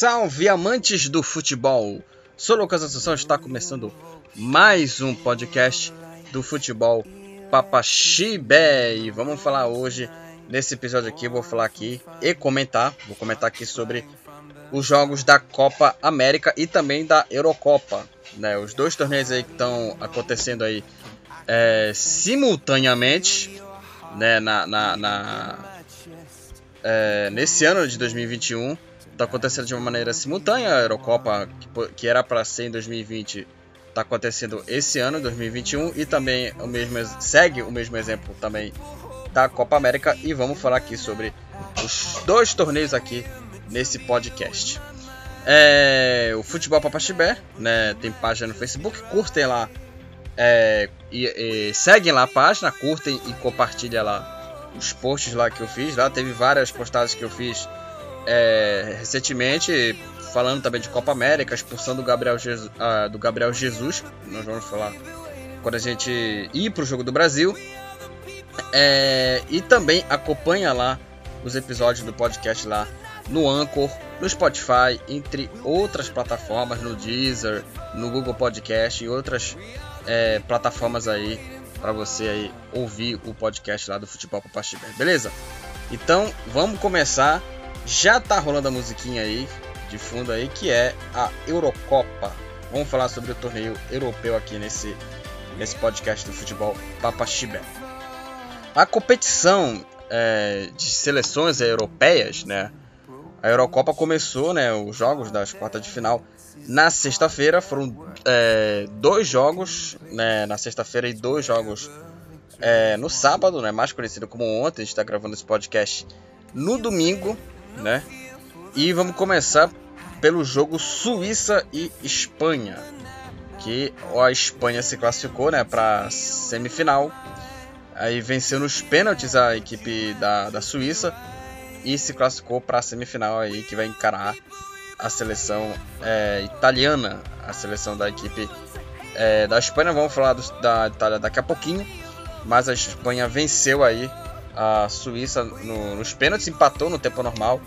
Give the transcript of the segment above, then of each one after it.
Salve amantes do futebol! Sou Lucas Assunção, está começando mais um podcast do futebol Papaxibé e vamos falar hoje nesse episódio aqui, vou falar aqui e comentar, vou comentar aqui sobre os jogos da Copa América e também da Eurocopa, né? Os dois torneios aí que estão acontecendo aí é, simultaneamente, né? Na, na, na é, nesse ano de 2021 está acontecendo de uma maneira simultânea. A Eurocopa, que, que era para ser em 2020, está acontecendo esse ano, 2021, e também o mesmo, segue o mesmo exemplo também da Copa América. E vamos falar aqui sobre os dois torneios aqui nesse podcast. É, o Futebol Papaxibé, né, tem página no Facebook, curtem lá é, e, e, seguem lá a página, curtem e compartilhem lá os posts lá que eu fiz. Lá teve várias postagens que eu fiz é, recentemente, falando também de Copa América, expulsão do Gabriel, Jesus, ah, do Gabriel Jesus, nós vamos falar quando a gente ir para o Jogo do Brasil. É, e também acompanha lá os episódios do podcast lá no Anchor, no Spotify, entre outras plataformas, no Deezer, no Google Podcast e outras é, plataformas aí para você aí ouvir o podcast lá do Futebol Pastibé, beleza? Então vamos começar. Já tá rolando a musiquinha aí de fundo aí que é a Eurocopa. Vamos falar sobre o torneio europeu aqui nesse nesse podcast do Futebol Papaxibé. A competição é, de seleções europeias, né? A Eurocopa começou, né? Os jogos das quartas de final na sexta-feira foram é, dois jogos, né, na sexta-feira e dois jogos é, no sábado, né, mais conhecido como ontem. A gente está gravando esse podcast no domingo, né? E vamos começar pelo jogo Suíça e Espanha, que a Espanha se classificou, né, para semifinal. Aí venceu nos pênaltis a equipe da, da Suíça e se classificou para a semifinal aí que vai encarar a seleção é, italiana, a seleção da equipe é, da Espanha. Vamos falar do, da Itália daqui a pouquinho, mas a Espanha venceu aí a Suíça no, nos pênaltis, empatou no tempo normal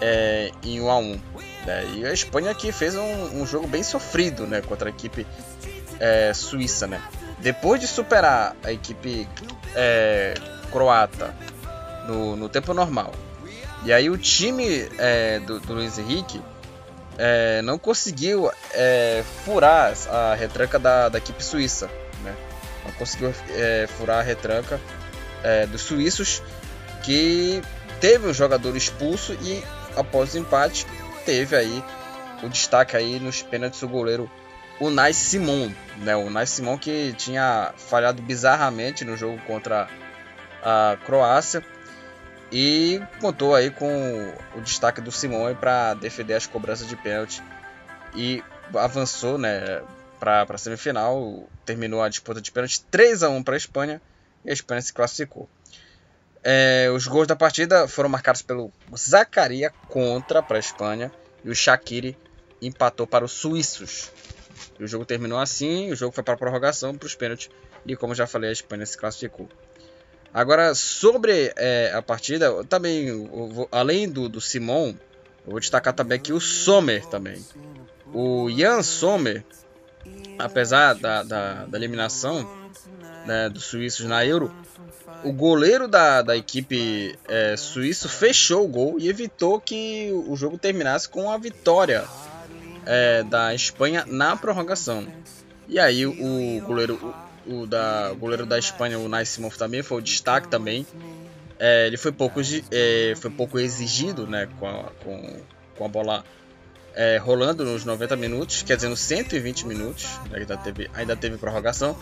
é, em 1 a 1 né? E a Espanha aqui fez um, um, jogo bem sofrido né, contra a equipe é, suíça. Né? Depois de superar a equipe é, croata no, no tempo normal, e aí o time é, do, do Luiz Henrique é, não conseguiu é, furar a retranca da, da equipe suíça. Né? Não conseguiu furar a retranca é, dos suíços, que teve um jogador expulso e após o empate teve aí o destaque aí nos pênaltis do goleiro Unai Simon, né? O Unai Simon que tinha falhado bizarramente no jogo contra a Croácia e contou aí com o destaque do Simone para defender as cobranças de pênalti e avançou né, para a semifinal. Terminou a disputa de pênalti 3 a 1 para a Espanha e a Espanha se classificou. É, os gols da partida foram marcados pelo Zacaria contra para a Espanha e o Shaqiri empatou para os suíços. E o jogo terminou assim, o jogo foi para a prorrogação para os pênaltis e como já falei a Espanha se classificou. Agora, sobre é, a partida, também, vou, além do, do Simon, eu vou destacar também aqui o Sommer também. O Jan Sommer, apesar da, da, da eliminação né, dos suíços na Euro, o goleiro da, da equipe é, suíço fechou o gol e evitou que o jogo terminasse com a vitória é, da Espanha na prorrogação. E aí o goleiro o da o goleiro da Espanha, o Nice Simon, também foi o destaque também. É, ele foi pouco, é, foi pouco exigido né, com, a, com, com a bola é, rolando nos 90 minutos, quer dizer, nos 120 minutos, né, ainda, teve, ainda teve prorrogação,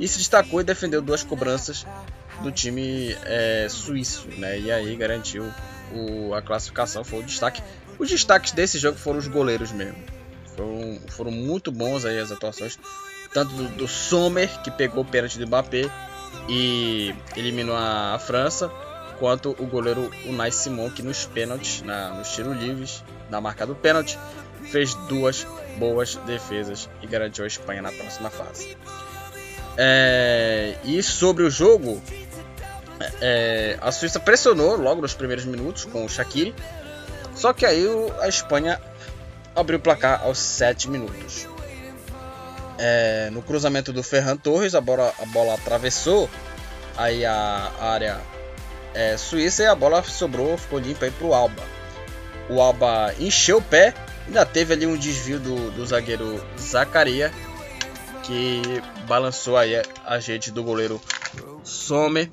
e se destacou e defendeu duas cobranças do time é, suíço, né, e aí garantiu o, a classificação, foi o destaque. Os destaques desse jogo foram os goleiros mesmo, foram, foram muito bons aí as atuações tanto do, do Sommer, que pegou o pênalti do Mbappé e eliminou a, a França, quanto o goleiro Unai Simon, que nos pênaltis, na, nos tiros livres, na marca do pênalti, fez duas boas defesas e garantiu a Espanha na próxima fase. É, e sobre o jogo, é, a Suíça pressionou logo nos primeiros minutos com o Shaqiri, Só que aí a Espanha abriu o placar aos 7 minutos. É, no cruzamento do Ferran Torres, a bola, a bola atravessou aí a área é, suíça e a bola sobrou, ficou limpa aí pro Alba. O Alba encheu o pé, ainda teve ali um desvio do, do zagueiro Zacaria, que balançou aí a gente do goleiro Sommer.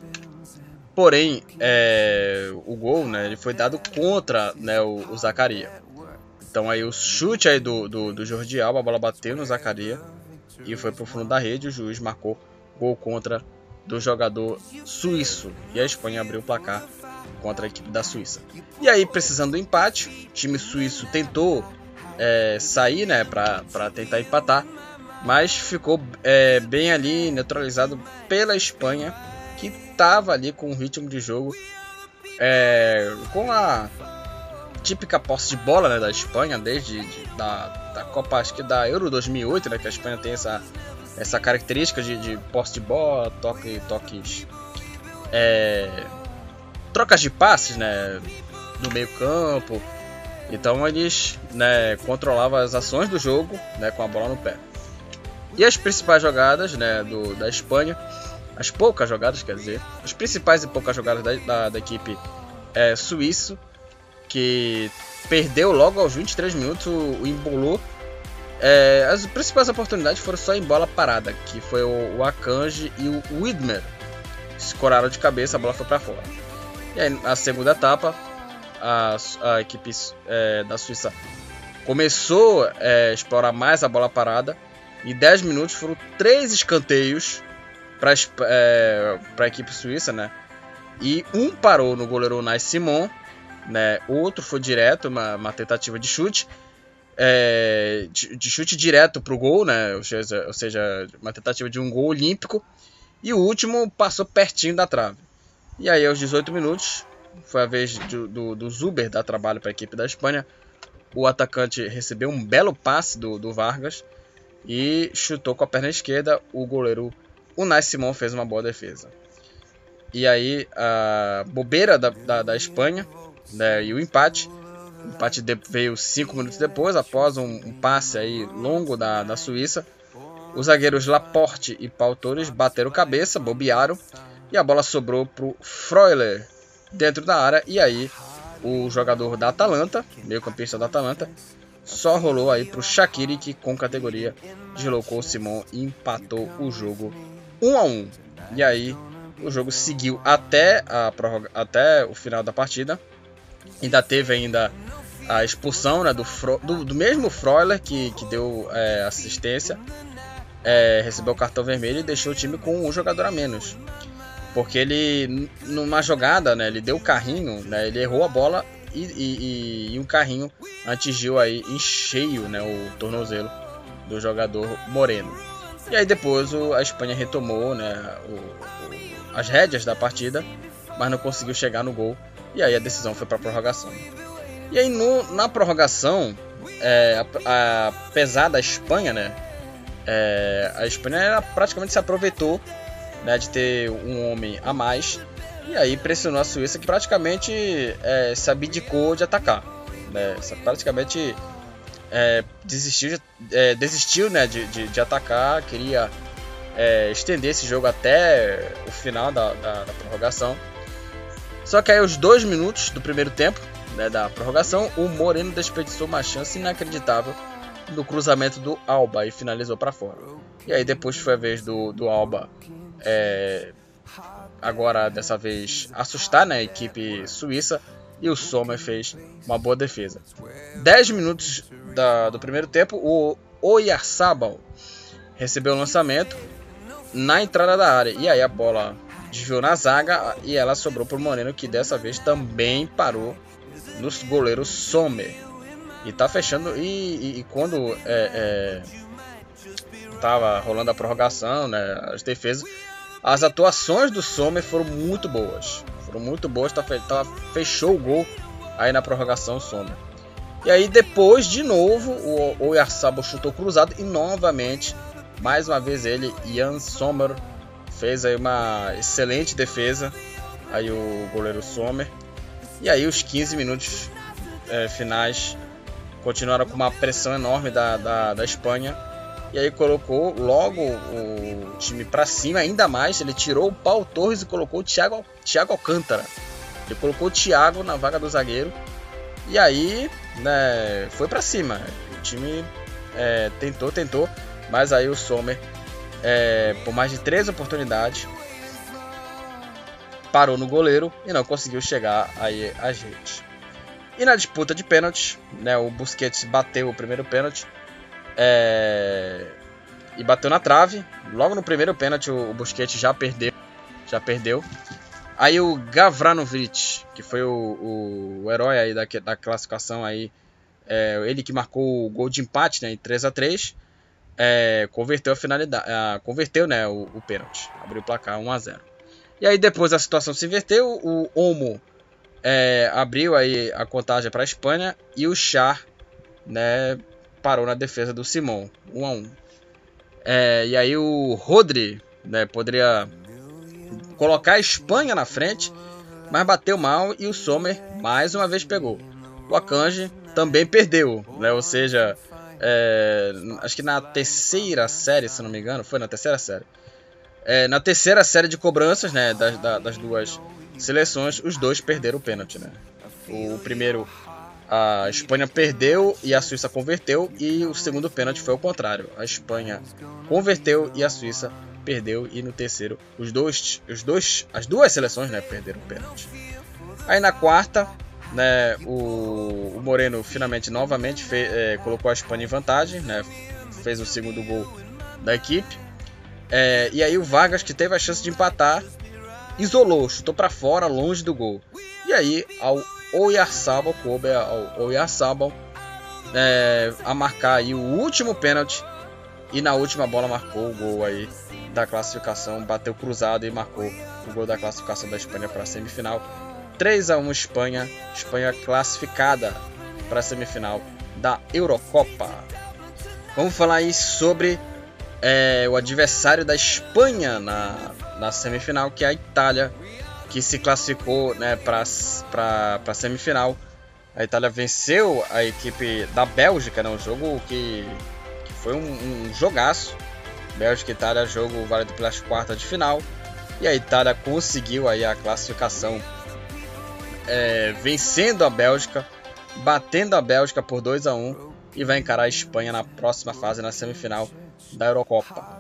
Porém, é, o gol né, ele foi dado contra né, o, o Zacaria. Então aí o chute aí do, do, do Jordi Alba, a bola bateu no Zacaria e foi pro fundo da rede. O juiz marcou gol contra do jogador suíço. E a Espanha abriu o placar contra a equipe da Suíça. E aí, precisando do empate, o time suíço tentou é, sair né, para tentar empatar, mas ficou é, bem ali neutralizado pela Espanha, que estava ali com o ritmo de jogo, é, com a típica posse de bola né, da Espanha, desde de, da, da Copa, acho que da Euro 2008, né, que a Espanha tem essa essa característica de, de posse de bola, toque, toques. É, trocas de passes, né? No meio campo. Então eles né, controlavam as ações do jogo né, com a bola no pé. E as principais jogadas né, do, da Espanha, as poucas jogadas, quer dizer, as principais e poucas jogadas da, da, da equipe é, suíço, que perdeu logo aos 23 minutos o, embolou é, as principais oportunidades foram só em bola parada, que foi o, o Akanji e o Widmer. Escoraram de cabeça, a bola foi para fora. E aí, na segunda etapa, a, a equipe é, da Suíça começou é, a explorar mais a bola parada. Em 10 minutos foram três escanteios para é, a equipe suíça, né? E um parou no goleiro Nai Simon, né? Outro foi direto, uma, uma tentativa de chute é, de, de, chute direto pro gol, né? Ou seja, ou seja, uma tentativa de um gol olímpico. E o último passou pertinho da trave. E aí, aos 18 minutos, foi a vez do, do, do Zuber dar trabalho para a equipe da Espanha. O atacante recebeu um belo passe do, do Vargas e chutou com a perna esquerda. O goleiro Unai Simon fez uma boa defesa. E aí, a bobeira da, da, da Espanha né, e o empate o empate veio cinco minutos depois, após um, um passe aí longo da, da Suíça. Os zagueiros Laporte e Paul Torres bateram cabeça, bobearam e a bola sobrou para o Freuler dentro da área. E aí o jogador da Atalanta, meio campista da Atalanta, só rolou aí para o Shaqiri que com categoria deslocou o Simon e empatou o jogo 1 a 1. E aí o jogo seguiu até, a prorroga, até o final da partida. Ainda teve ainda a expulsão né, do, do, do, mesmo Freuler que, que deu é, assistência, é, recebeu o cartão vermelho e deixou o time com um jogador a menos. Porque ele, numa jogada, né, ele deu o carrinho, né, ele errou a bola e, e, e, um carrinho atingiu aí em cheio né, o tornozelo do jogador Moreno. E aí depois o, a Espanha retomou né, o, o, as rédeas da partida, mas não conseguiu chegar no gol. E aí a decisão foi para prorrogação. E aí no, na prorrogação, é, a, apesar da Espanha, né? É, a Espanha praticamente se aproveitou né, de ter um homem a mais e aí pressionou a Suíça que praticamente é, se abdicou de atacar. Né, praticamente é, desistiu, é, desistiu né, de, de, de, atacar, queria é, estender esse jogo até o final da, da, da prorrogação. Só que aí, aos dois minutos do primeiro tempo, né, da prorrogação, o Moreno desperdiçou uma chance inacreditável no cruzamento do Alba e finalizou para fora. E aí depois foi a vez do, do Alba, é, agora dessa vez assustar né, a equipe suíça e o Sommer fez uma boa defesa. 10 minutos da, do primeiro tempo, o Oyarzabal recebeu o lançamento na entrada da área e aí a bola desviou na zaga e ela sobrou para o Moreno que dessa vez também parou nos goleiros Sommer. E tá fechando. E, e, e quando é, é, tava rolando a prorrogação, né, as defesas, as atuações do Sommer foram muito boas. Foram muito boas, tá, tá, fechou o gol aí na prorrogação o Sommer. E aí depois, de novo, o Oyarzabal chutou cruzado e novamente, mais uma vez ele, Jan Sommer, fez aí uma excelente defesa. Aí o goleiro Sommer. E aí os 15 minutos é, finais continuaram com uma pressão enorme da, da, da Espanha. E aí colocou logo o time para cima ainda mais. Ele tirou o Paulo Torres e colocou o Thiago, Thiago Alcântara. Ele colocou o Thiago na vaga do zagueiro. E aí, né, foi para cima. O time é, tentou, tentou. Mas aí o Sommer, é, por mais de três oportunidades, parou no goleiro e não conseguiu chegar aí a gente. E na disputa de pênaltis, né, o Busquets bateu o primeiro pênalti é, e bateu na trave. Logo no primeiro pênalti o, Busquets já perdeu, já perdeu. Aí o Gavranovic, que foi o, o, herói aí da, da classificação aí, é, ele que marcou o gol de empate, né, em 3 a 3 é, converteu a finalidade, converteu, né, o, o pênalti, abriu o placar 1 a 0. E aí depois a situação se inverteu, o Omo é, abriu aí a contagem para a Espanha e o Char, né, parou na defesa do Simon, 1 a 1. É, e aí o Rodri, né, poderia colocar a Espanha na frente, mas bateu mal e o Sommer mais uma vez pegou. O Akanji também perdeu, né, ou seja, é, acho que na terceira série, se não me engano, foi na terceira série. É, na terceira série de cobranças, né, das, das duas seleções, os dois perderam o pênalti, né? O primeiro a Espanha perdeu e a Suíça converteu e o segundo pênalti foi o contrário. A Espanha converteu e a Suíça perdeu e no terceiro os dois, os dois, as duas seleções, né, perderam o pênalti. Aí na quarta, né, o, o Moreno finalmente novamente fez, é, colocou a Espanha em vantagem, né, fez o segundo gol da equipe. É, e aí o Vargas que teve a chance de empatar isolou, chutou para fora, longe do gol. E aí ao Oyarzabal, coube Oyarzabal é, a marcar aí o último pênalti e na última bola marcou o gol aí da classificação, bateu cruzado e marcou o gol da classificação da Espanha para a semifinal. 3 a 1 Espanha, Espanha classificada para a semifinal da Eurocopa. Vamos falar aí sobre é, o adversário da Espanha na, na semifinal, que é a Itália, que se classificou né, para a semifinal. A Itália venceu a equipe da Bélgica, né, um jogo que, que foi um, um jogaço. Bélgica e Itália, jogo válido pelas quartas de final. E a Itália conseguiu aí a classificação é, vencendo a Bélgica, batendo a Bélgica por 2 a 1 e vai encarar a Espanha na próxima fase, na semifinal da Eurocopa.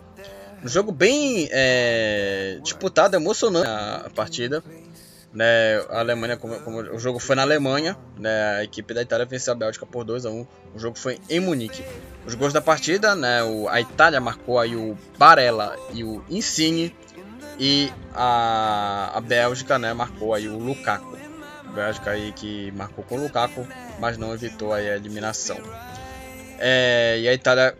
Um jogo bem é, disputado, emocionante a partida. Né, a Alemanha, como, como, o jogo foi na Alemanha, né, a equipe da Itália venceu a Bélgica por 2 a 1 O jogo foi em Munique. Os gols da partida, né, o, a Itália marcou aí o Barella e o Insigne e a, a Bélgica, né, marcou aí o Lukaku. A Bélgica aí que marcou com o Lukaku, mas não evitou aí a eliminação. É, e a Itália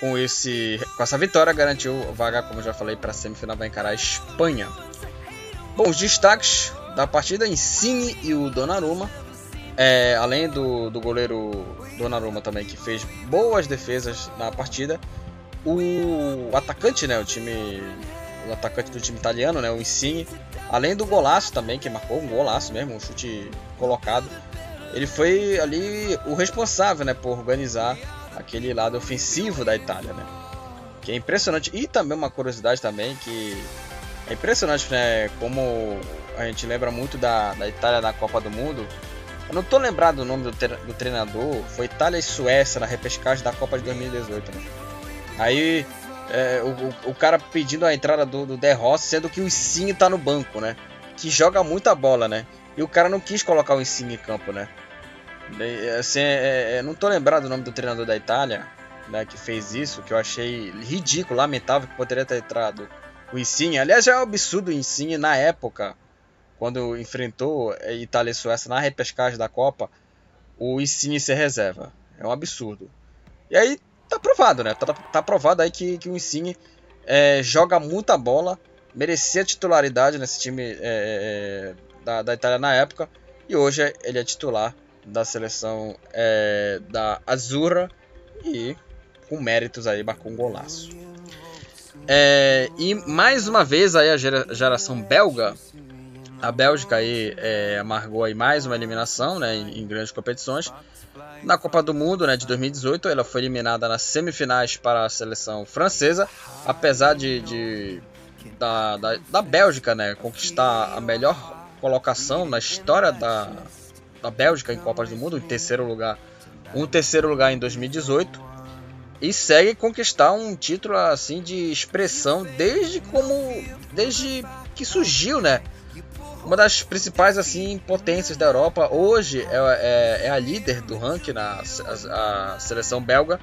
com, esse, com essa vitória garantiu vaga, como já falei, para a semifinal vai encarar a Espanha. Bom, os destaques da partida, Insigne e o Donnarumma. É, além do, do goleiro Donnarumma também, que fez boas defesas na partida. O atacante, né, o time o atacante do time italiano, né, o Insigne, além do golaço também, que marcou um golaço mesmo, um chute colocado, ele foi ali o responsável, né, por organizar aquele lado ofensivo da Itália, né? Que é impressionante. E também uma curiosidade também que é impressionante, né? Como a gente lembra muito da, da Itália na Copa do Mundo. Eu não tô lembrado do nome do, do treinador. Foi Itália e Suécia na repescagem da Copa de 2018, né? Aí é, o, o, cara pedindo a entrada do, do De Rossi, sendo que o Insigne tá no banco, né? Que joga muita bola, né? E o cara não quis colocar o Insigne em campo, né? Assim, é, é, não tô lembrado o nome do treinador da Itália, né, que fez isso, que eu achei ridículo, lamentável que poderia ter entrado o Insigne. Aliás, já é um absurdo o Insigne na época, quando enfrentou Itália e Suécia na repescagem da Copa, o Insigne ser reserva. É um absurdo. E aí tá provado, né? Tá, tá provado aí que, que o Insigne é, joga muita bola, merecia titularidade nesse time é, é, da, da Itália na época, e hoje ele é titular da seleção é, da Azurra e com méritos aí marcou um golaço. É, e mais uma vez aí a geração belga A Bélgica aí é, amargou aí mais uma eliminação né, em, em, grandes competições. Na Copa do Mundo né, de 2018, ela foi eliminada nas semifinais para a seleção francesa, apesar de, de da, da, da, Bélgica né, conquistar a melhor colocação na história da, da Bélgica em Copas do Mundo, em terceiro lugar, um terceiro lugar em 2018 e segue conquistar um título assim de expressão desde como desde que surgiu, né? Uma das principais assim potências da Europa hoje é, é, é a líder do ranking na a, a, seleção belga,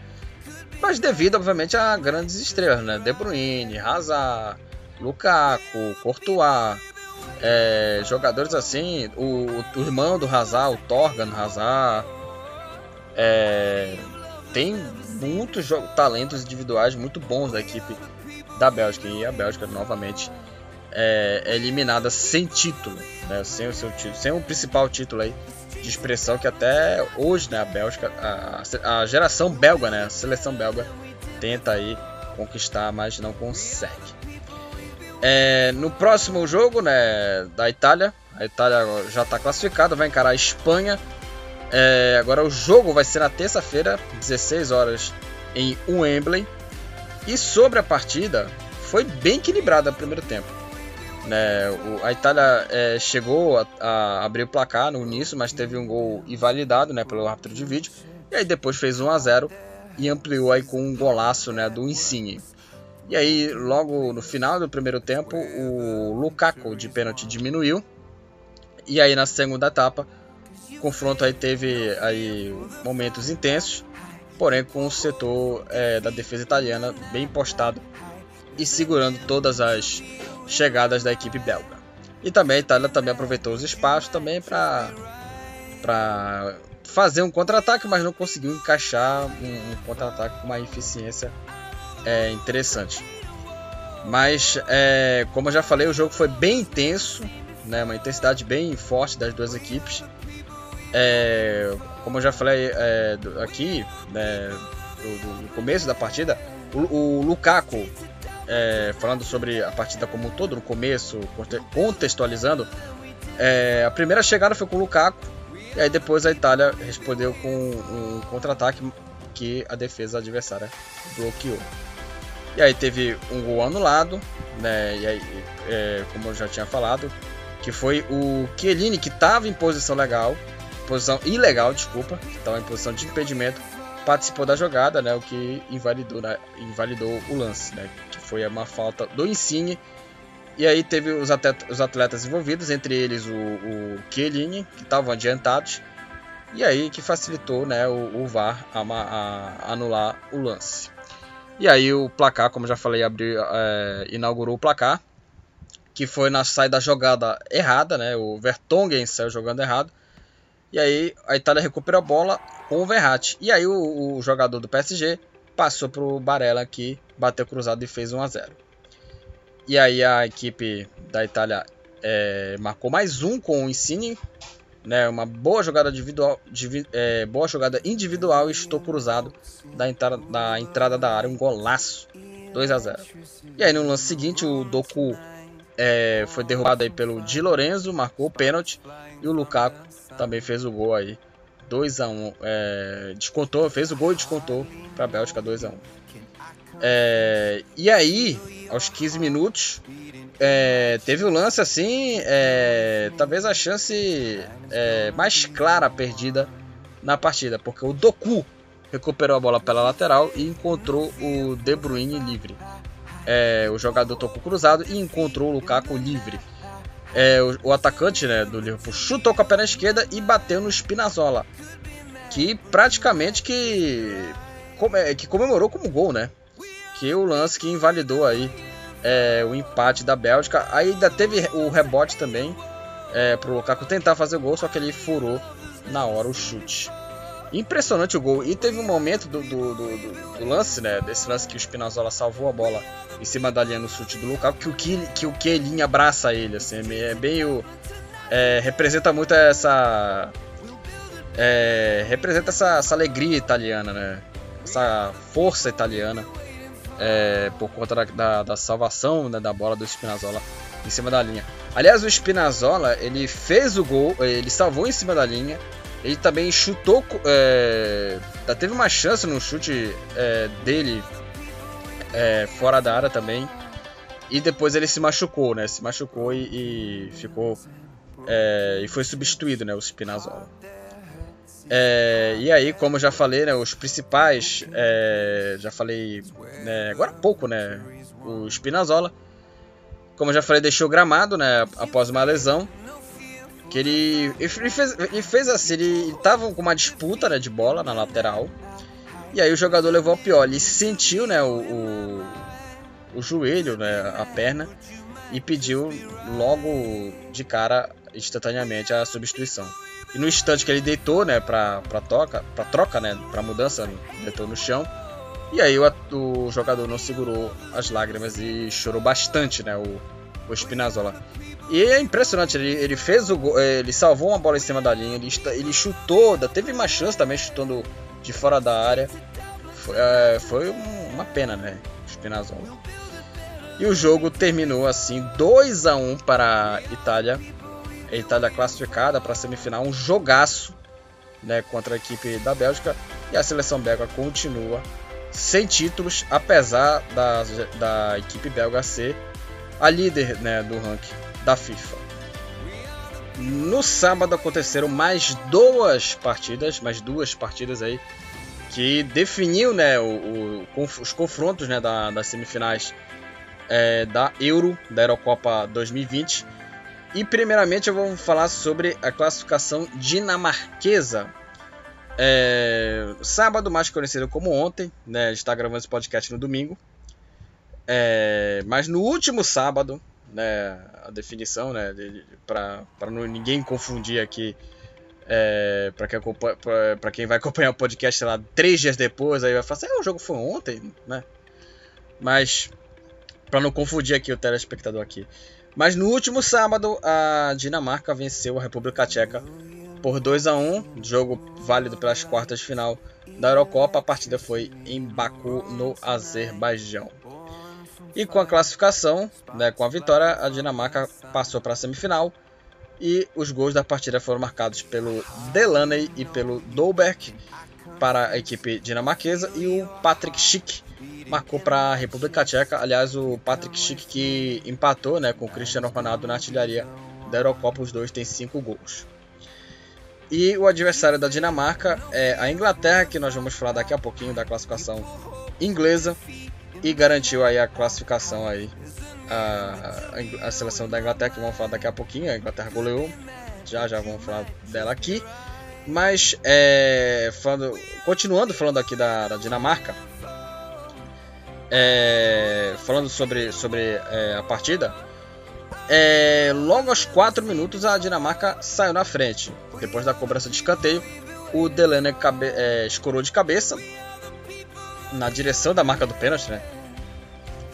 mas devido obviamente a grandes estrelas, né? De Bruyne, Hazard, Lukaku, Courtois, é, jogadores assim, o, o, irmão do Hazard, o Torgan Hazard, é, tem muitos talentos individuais muito bons da equipe da Bélgica. E a Bélgica novamente é, é eliminada sem título, né? sem o seu título, sem o principal título aí de expressão que até hoje, né, a Bélgica, a, a geração belga, né, a seleção belga tenta aí conquistar, mas não consegue. É, no próximo jogo, né, da Itália, a Itália já está classificada, vai encarar a Espanha é, agora o jogo vai ser na terça-feira, 16 horas, em Wembley. E sobre a partida, foi bem equilibrada no primeiro tempo. Né, o, a Itália é, chegou a, a, abrir o placar no início, mas teve um gol invalidado né, pelo árbitro de vídeo. E aí depois fez 1 a 0 e ampliou aí com um golaço né, do Insigne. E aí, logo no final do primeiro tempo, o Lukaku de pênalti diminuiu. E aí na segunda etapa, o confronto aí teve aí momentos intensos, porém com o setor é, da defesa italiana bem postado e segurando todas as chegadas da equipe belga. E também a Itália também aproveitou os espaços também para para fazer um contra-ataque, mas não conseguiu encaixar um, um contra-ataque com uma eficiência é, interessante. Mas, é, como eu já falei, o jogo foi bem intenso, né, uma intensidade bem forte das duas equipes. É, como eu já falei é, aqui, né, do, do, começo da partida, o, o Lukaku, é, falando sobre a partida como um todo, no começo, contextualizando, é, a primeira chegada foi com o Lukaku, e aí depois a Itália respondeu com um contra-ataque que a defesa adversária bloqueou. E aí teve um gol anulado, né, e aí, é, como eu já tinha falado, que foi o Chiellini que estava em posição legal, posição ilegal, desculpa, estava em posição de impedimento, participou da jogada, né, o que invalidou, né, invalidou o lance, né, que foi uma falta do Insigne. E aí teve os atletas, os atletas envolvidos, entre eles o, o Chiellini, que estavam adiantados, e aí que facilitou né, o, o VAR a, a, anular o lance. E aí o placar, como já falei, abriu, é, inaugurou o placar, que foi na saída da jogada errada, né? O Vertonghen saiu jogando errado. E aí a Itália recupera a bola com o Verratti. E aí o, o jogador do PSG passou para o Barella que bateu cruzado e fez 1 a 0. E aí a equipe da Itália é, marcou mais um com o Insigne, né, uma boa jogada individual, é, boa jogada individual e estou cruzado da entrada, da entrada da área, um golaço, 2 a 0. E aí no lance seguinte o Doku é, foi derrubado aí pelo Di Lorenzo, marcou o pênalti e o Lukaku também fez o gol aí. 2 a 1 é, descontou, fez o gol e descontou para a Bélgica 2 a 1 é, E aí, aos 15 minutos, é, teve um lance assim, é, talvez a chance é, mais clara perdida na partida, porque o Doku recuperou a bola pela lateral e encontrou o De Bruyne livre. É, o jogador tocou cruzado e encontrou o Lukaku livre é, o, o, atacante né, do Liverpool chutou com a perna esquerda e bateu no Spinazzola, que praticamente que, que comemorou como gol, né? Que o lance que invalidou aí é, o empate da Bélgica. Aí ainda teve o rebote também é, para o Lukaku tentar fazer o gol, só que ele furou na hora o chute. Impressionante o gol. E teve um momento do, do, do, do lance, né? Desse lance que o Spinazzola salvou a bola em cima da linha no chute do Lukaku, que o, que, que o Keilin abraça ele, assim. É bem o... É, representa muito essa... É, representa essa, essa, alegria italiana, né? Essa força italiana. É, por conta da, da, da salvação né, da bola do Spinazzola em cima da linha. Aliás, o Spinazzola, ele fez o gol, ele salvou em cima da linha. Ele também chutou, é, teve uma chance no chute é, dele é, fora da área também. E depois ele se machucou, né? Se machucou e, e ficou é, e foi substituído, né? O Spinazzola. É, e aí, como já falei, né, os principais, é, já falei né, agora há pouco, né, o Spinazzola, como já falei, deixou gramado, né, após uma lesão, que ele, ele fez, ele fez assim, ele estava com uma disputa, né, de bola na lateral, e aí o jogador levou ao pior, ele sentiu, né, o, o, o joelho, né, a perna, e pediu logo de cara, instantaneamente, a substituição. E no instante que ele deitou, né, pra, pra, toca, pra troca, né, pra mudança, deitou no chão. E aí o, o jogador não segurou as lágrimas e chorou bastante, né, o, o Spinazzola. E é impressionante, ele, ele fez o ele salvou uma bola em cima da linha, ele, ele chutou, teve uma chance também chutando de fora da área. Foi, é, foi uma pena, né, o Spinazzola. E o jogo terminou assim, 2 a 1 para a Itália a Itália classificada para a semifinal, um jogaço né, contra a equipe da Bélgica e a seleção belga continua sem títulos, apesar da, da equipe belga ser a líder né, do ranking da FIFA. No sábado aconteceram mais duas partidas, mais duas partidas aí que definiu né, o, o, os confrontos né, da, das semifinais é, da Euro, da Eurocopa 2020 e primeiramente eu vou falar sobre a classificação dinamarquesa. É, sábado, mais conhecido como ontem, né? A gente está gravando esse podcast no domingo. É, mas no último sábado, né? A definição, né? Para ninguém confundir aqui. É, para quem, quem vai acompanhar o podcast, sei lá, três dias depois, aí vai falar assim, ah, o jogo foi ontem, né? Mas, para não confundir aqui o telespectador aqui. Mas no último sábado, a Dinamarca venceu a República Tcheca por 2 a 1 jogo válido pelas quartas de final da Eurocopa. A partida foi em Baku, no Azerbaijão. E com a classificação, né, com a vitória, a Dinamarca passou para a semifinal. E os gols da partida foram marcados pelo Delaney e pelo Dolberg para a equipe dinamarquesa e o Patrick Schick marcou para a República Tcheca. Aliás, o Patrick Schick que empatou né, com o Cristiano Ronaldo na artilharia da Eurocopa, os dois têm cinco gols. E o adversário da Dinamarca é a Inglaterra, que nós vamos falar daqui a pouquinho da classificação inglesa e garantiu aí a classificação aí a, a, seleção da Inglaterra que vamos falar daqui a pouquinho. A Inglaterra goleou, já já vamos falar dela aqui. Mas é, falando, continuando falando aqui da, da Dinamarca, é, falando sobre, sobre é, a partida, é, logo aos 4 minutos a Dinamarca saiu na frente. Depois da cobrança de escanteio, o Delaney é, escorou de cabeça na direção da marca do pênalti, né?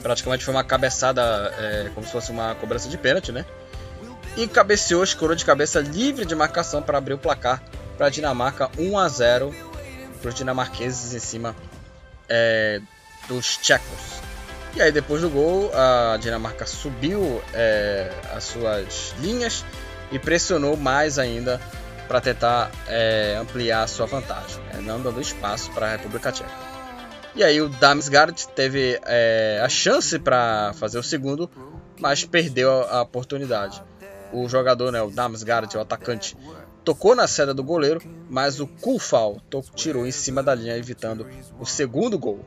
Praticamente foi uma cabeçada, é, como se fosse uma cobrança de pênalti, né? E cabeceou, escorou de cabeça livre de marcação para abrir o placar para a Dinamarca 1 a 0 para os dinamarqueses em cima é, dos tchecos. E aí depois do gol, a Dinamarca subiu é, as suas linhas e pressionou mais ainda para tentar é, ampliar a sua vantagem, né, não dando espaço para a República Tcheca. E aí o Damsgaard teve é, a chance para fazer o segundo, mas perdeu a, a oportunidade. O jogador, né, o Damsgaard, o atacante, tocou na seda do goleiro, mas o Kufal tirou em cima da linha, evitando o segundo gol.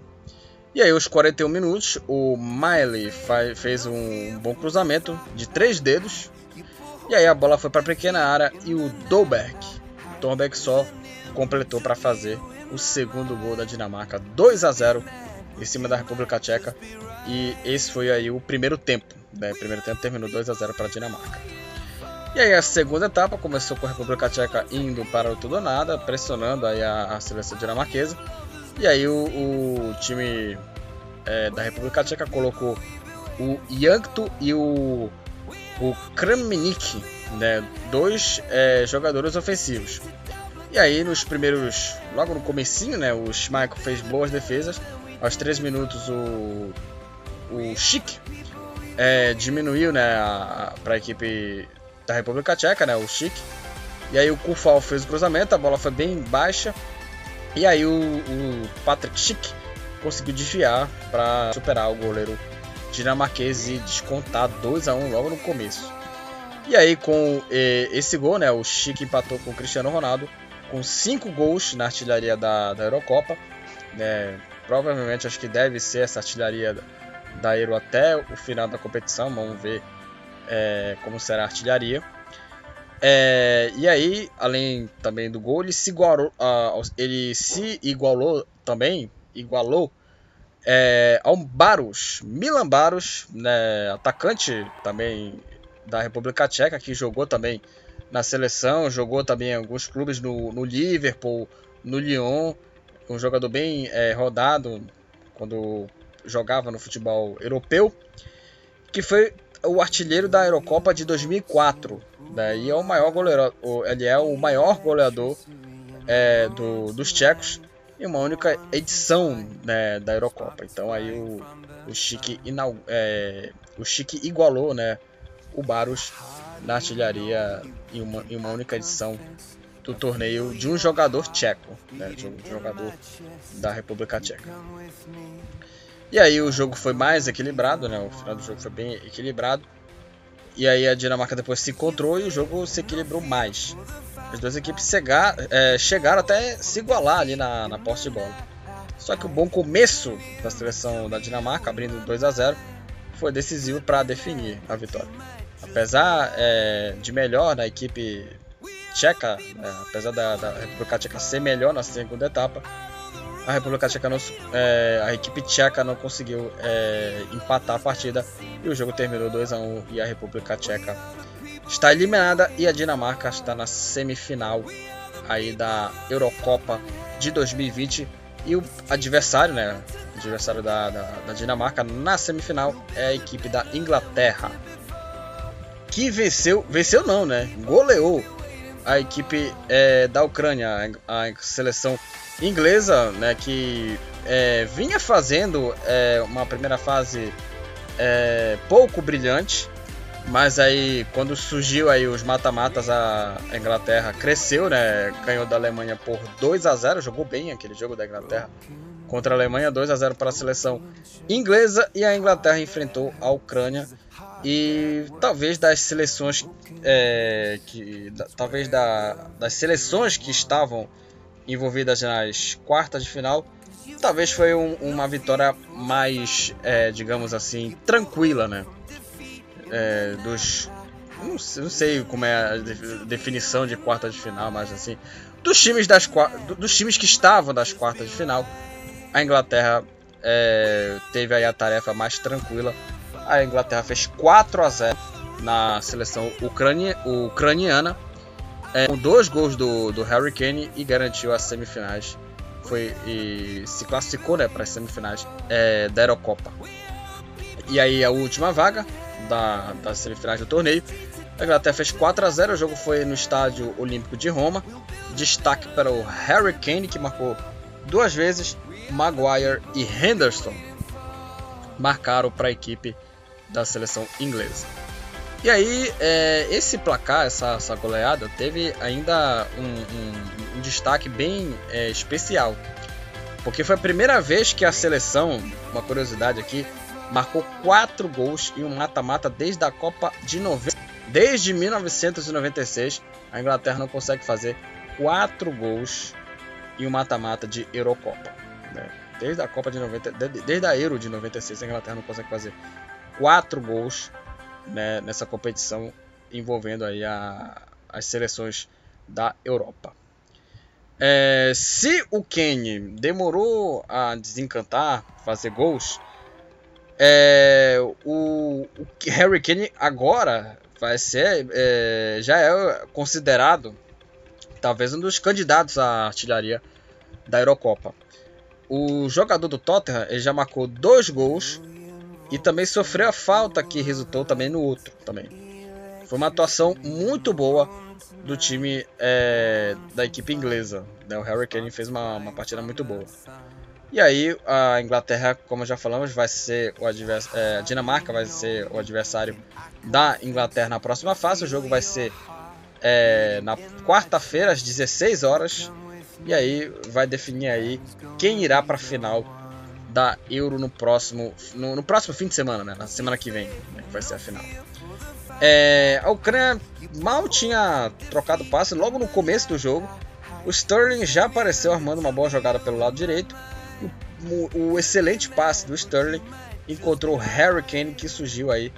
E aí, aos 41 minutos, o Miley fez um bom cruzamento de três dedos. E aí a bola foi para a pequena área e o Dolberg, Dolberg só completou para fazer o segundo gol da Dinamarca, 2 a 0 em cima da República Tcheca. E esse foi aí o primeiro tempo. Né? O primeiro tempo terminou 2 a 0 para a Dinamarca. E aí a segunda etapa começou com a República Tcheca indo para o tudo ou nada, pressionando aí a, a seleção dinamarquesa. E aí o, o time é, da República Tcheca colocou o Yankto e o, o Kramnik, né, dois é, jogadores ofensivos. E aí nos primeiros, logo no comecinho, né, o Schmeichel fez boas defesas. Aos 3 minutos o, o Schick é, diminuiu né, para a equipe da República Tcheca, né, o Chic. E aí o Kufal fez o cruzamento, a bola foi bem baixa. E aí o, o Patrick Schick conseguiu desviar para superar o goleiro dinamarquês e descontar 2 a 1 logo no começo. E aí com esse gol, né, o Chic empatou com o Cristiano Ronaldo com 5 gols na artilharia da, da Eurocopa. Né, provavelmente acho que deve ser essa artilharia da Euro até o final da competição. Vamos ver é, como será a artilharia. É, e aí, além também do gol, ele se igualou, uh, ele se igualou também, igualou é, ao Baros, Milan Baros, né, atacante também da República Tcheca, que jogou também na seleção, jogou também em alguns clubes no, no Liverpool, no Lyon, um jogador bem é, rodado quando jogava no futebol europeu, que foi o artilheiro da Eurocopa de 2004. Daí é o maior goleador, ele é o maior goleador é, do, dos tchecos em uma única edição né, da Eurocopa. Então aí o, o Chique é, o Chique igualou, né, o Baros na artilharia em uma, em uma única edição do torneio de um jogador tcheco, né, de um jogador da República Tcheca. E aí o jogo foi mais equilibrado, né? O final do jogo foi bem equilibrado. E aí a Dinamarca depois se encontrou e o jogo se equilibrou mais. As duas equipes chegar, é, chegaram até se igualar ali na, na posse de bola. Só que o bom começo da seleção da Dinamarca, abrindo 2 a 0 foi decisivo para definir a vitória. Apesar é, de melhor na equipe tcheca, é, apesar da, da República Tcheca ser melhor na segunda etapa, a República Tcheca não, é, a equipe tcheca não conseguiu é, empatar a partida e o jogo terminou 2 a 1 e a República Tcheca está eliminada e a Dinamarca está na semifinal aí da Eurocopa de 2020 e o adversário, né, adversário da, da, da Dinamarca na semifinal é a equipe da Inglaterra que venceu, venceu não, né, goleou a equipe é, da Ucrânia, a, a seleção inglesa, né, que é, vinha fazendo é, uma primeira fase é, pouco brilhante, mas aí quando surgiu aí os mata-matas a Inglaterra cresceu, né, ganhou da Alemanha por 2 a 0, jogou bem aquele jogo da Inglaterra contra a Alemanha, 2 a 0 para a seleção inglesa e a Inglaterra enfrentou a Ucrânia e talvez das seleções é, que da, talvez da, das seleções que estavam envolvidas nas quartas de final, talvez foi um, uma vitória mais, é, digamos assim, tranquila, né? É, dos. Não, não, sei como é a definição de quarta de final, mas assim. Dos times, das, dos times que estavam das quartas de final, a Inglaterra é, teve aí a tarefa mais tranquila. A Inglaterra fez 4 a 0 na seleção ucrania, ucraniana é, com dois gols do, do Harry Kane e garantiu as semifinais. Foi, e se classificou né, para as semifinais é, da Eurocopa. E aí a última vaga da, das semifinais do torneio. A Inglaterra fez 4 a 0 o jogo foi no Estádio Olímpico de Roma. Destaque para o Harry Kane, que marcou duas vezes. Maguire e Henderson marcaram para a equipe da seleção inglesa. E aí, é, esse placar, essa, essa, goleada, teve ainda um, um, um destaque bem é, especial. Porque foi a primeira vez que a seleção, uma curiosidade aqui, marcou quatro gols em um mata-mata desde a Copa de 90. Desde 1996, a Inglaterra não consegue fazer quatro gols em um mata-mata de Eurocopa. Né? Desde a Copa de 90, desde a Euro de 96, a Inglaterra não consegue fazer quatro gols né, nessa competição envolvendo aí a, as seleções da Europa. É, se o Kane demorou a desencantar, fazer gols, é, o, o, Harry Kane agora vai ser, é, já é considerado talvez um dos candidatos à artilharia da Eurocopa. O jogador do Tottenham já marcou dois gols e também sofreu a falta que resultou também no outro também. Foi uma atuação muito boa do time é, da equipe inglesa. Né? O Harry Kane fez uma, uma partida muito boa. E aí a Inglaterra, como já falamos, vai ser o adversário, é, a Dinamarca vai ser o adversário da Inglaterra na próxima fase. O jogo vai ser é, na quarta-feira às 16 horas e aí vai definir aí quem irá para a final da Euro no próximo no, no, próximo fim de semana, né? Na semana que vem, né, que vai ser a final. É, a Ucrânia mal tinha trocado passe logo no começo do jogo. O Sterling já apareceu armando uma boa jogada pelo lado direito. O, o excelente passe do Sterling encontrou o Harry Kane que surgiu aí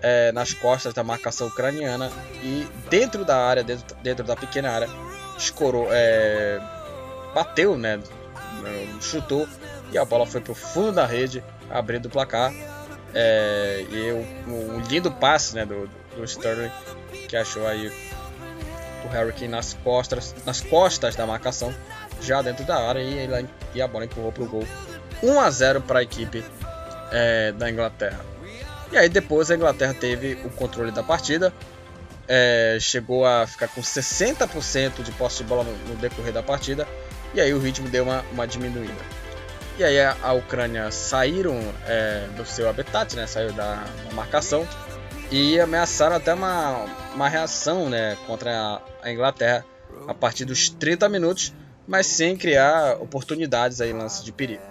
é, nas costas da marcação ucraniana e dentro da área, dentro, dentro da pequena área, escorou, é, bateu, né, chutou e a bola foi para o fundo da rede, abrindo o placar. É, e um, lindo passe né, do, do Sterling que achou aí o Harry Kane nas costas, nas costas da marcação, já dentro da área e, ele, e a bola empurrou para o gol. 1 a 0 para a equipe é, da Inglaterra. E aí depois a Inglaterra teve o controle da partida, é, chegou a ficar com 60% de posse de bola no, no, decorrer da partida, e aí o ritmo deu uma, uma diminuída. E aí a, Ucrânia saíram é, do seu habitat, né, saiu da, da, marcação, e ameaçaram até uma, uma reação né, contra a, a Inglaterra a partir dos 30 minutos, mas sem criar oportunidades aí, lances de perigo.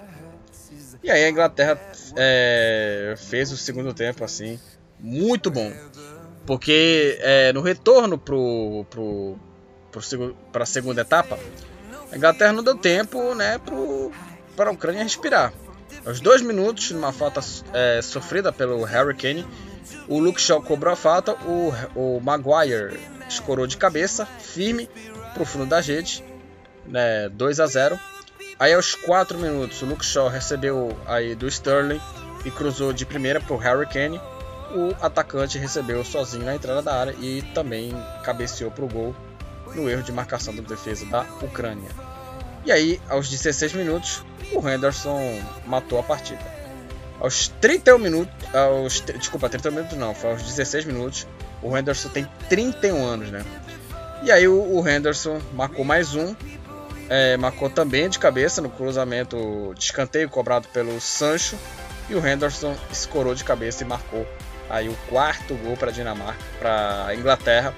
E aí a Inglaterra é, fez o segundo tempo assim muito bom, porque é, no retorno pro, pro, pro, para a segunda etapa, a Inglaterra não deu tempo né, para a Ucrânia respirar. Aos dois minutos, numa falta é, sofrida pelo Harry Kane, o Luke Shaw cobrou a falta, o, o Maguire escorou de cabeça, firme, para o fundo da rede, né, 2 a 0 Aí aos 4 minutos o Luke Shaw recebeu aí do Sterling e cruzou de primeira para o Harry Kane. O atacante recebeu sozinho na entrada da área e também cabeceou para o gol no erro de marcação da defesa da Ucrânia. E aí, aos 16 minutos, o Henderson matou a partida. Aos 31 minutos, aos, desculpa, 30 minutos não, foi aos 16 minutos. O Henderson tem 31 anos, né? E aí o, o Henderson marcou mais um é, marcou também de cabeça no cruzamento de escanteio cobrado pelo Sancho. E o Henderson escorou de cabeça e marcou aí o quarto gol para Dinamarca, para Inglaterra.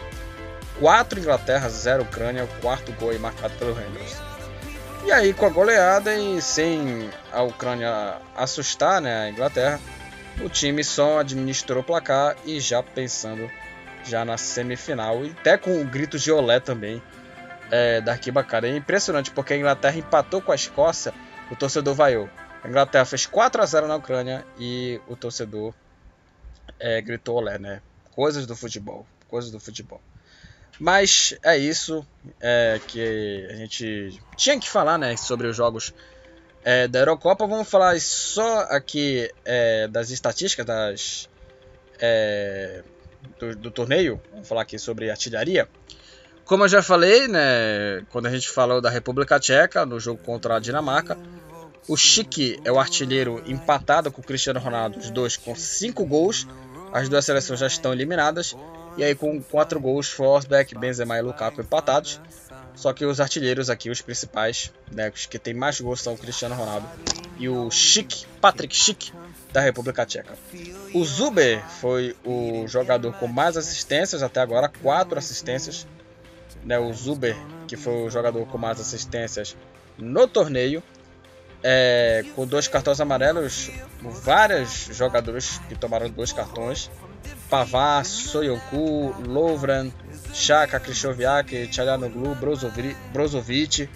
4 Inglaterra, 0 Ucrânia, o quarto gol marcado pelo Henderson. E aí com a goleada e sem a Ucrânia assustar né, a Inglaterra, o time só administrou o placar e já pensando já na semifinal e até com o grito de olé também é, da arquibancada. É impressionante porque a Inglaterra empatou com a Escócia, o torcedor vaiou. A Inglaterra fez 4 a 0 na Ucrânia e o torcedor é, gritou olé, né? Coisas do futebol, coisas do futebol. Mas é isso é, que a gente tinha que falar, né, sobre os jogos é, da Eurocopa. Vamos falar só aqui é, das estatísticas das, é, do, do torneio. Vamos falar aqui sobre artilharia. Como eu já falei, né, quando a gente falou da República Tcheca no jogo contra a Dinamarca, o Chique é o artilheiro empatado com o Cristiano Ronaldo, os dois com 5 gols. As duas seleções já estão eliminadas. E aí com 4 gols, Forsberg, Benzema e Lukaku empatados. Só que os artilheiros aqui, os principais, né, os que tem mais gols são o Cristiano Ronaldo e o Chic, Patrick Chic, da República Tcheca. O Zuber foi o jogador com mais assistências até agora, 4 assistências né, o Zuber, que foi o jogador com mais assistências no torneio, é, com dois cartões amarelos, vários jogadores que tomaram dois cartões, Pavá, Soyonku, Lovran, Chaka, Krychowiak, Tchalhanoglu, Brozovic,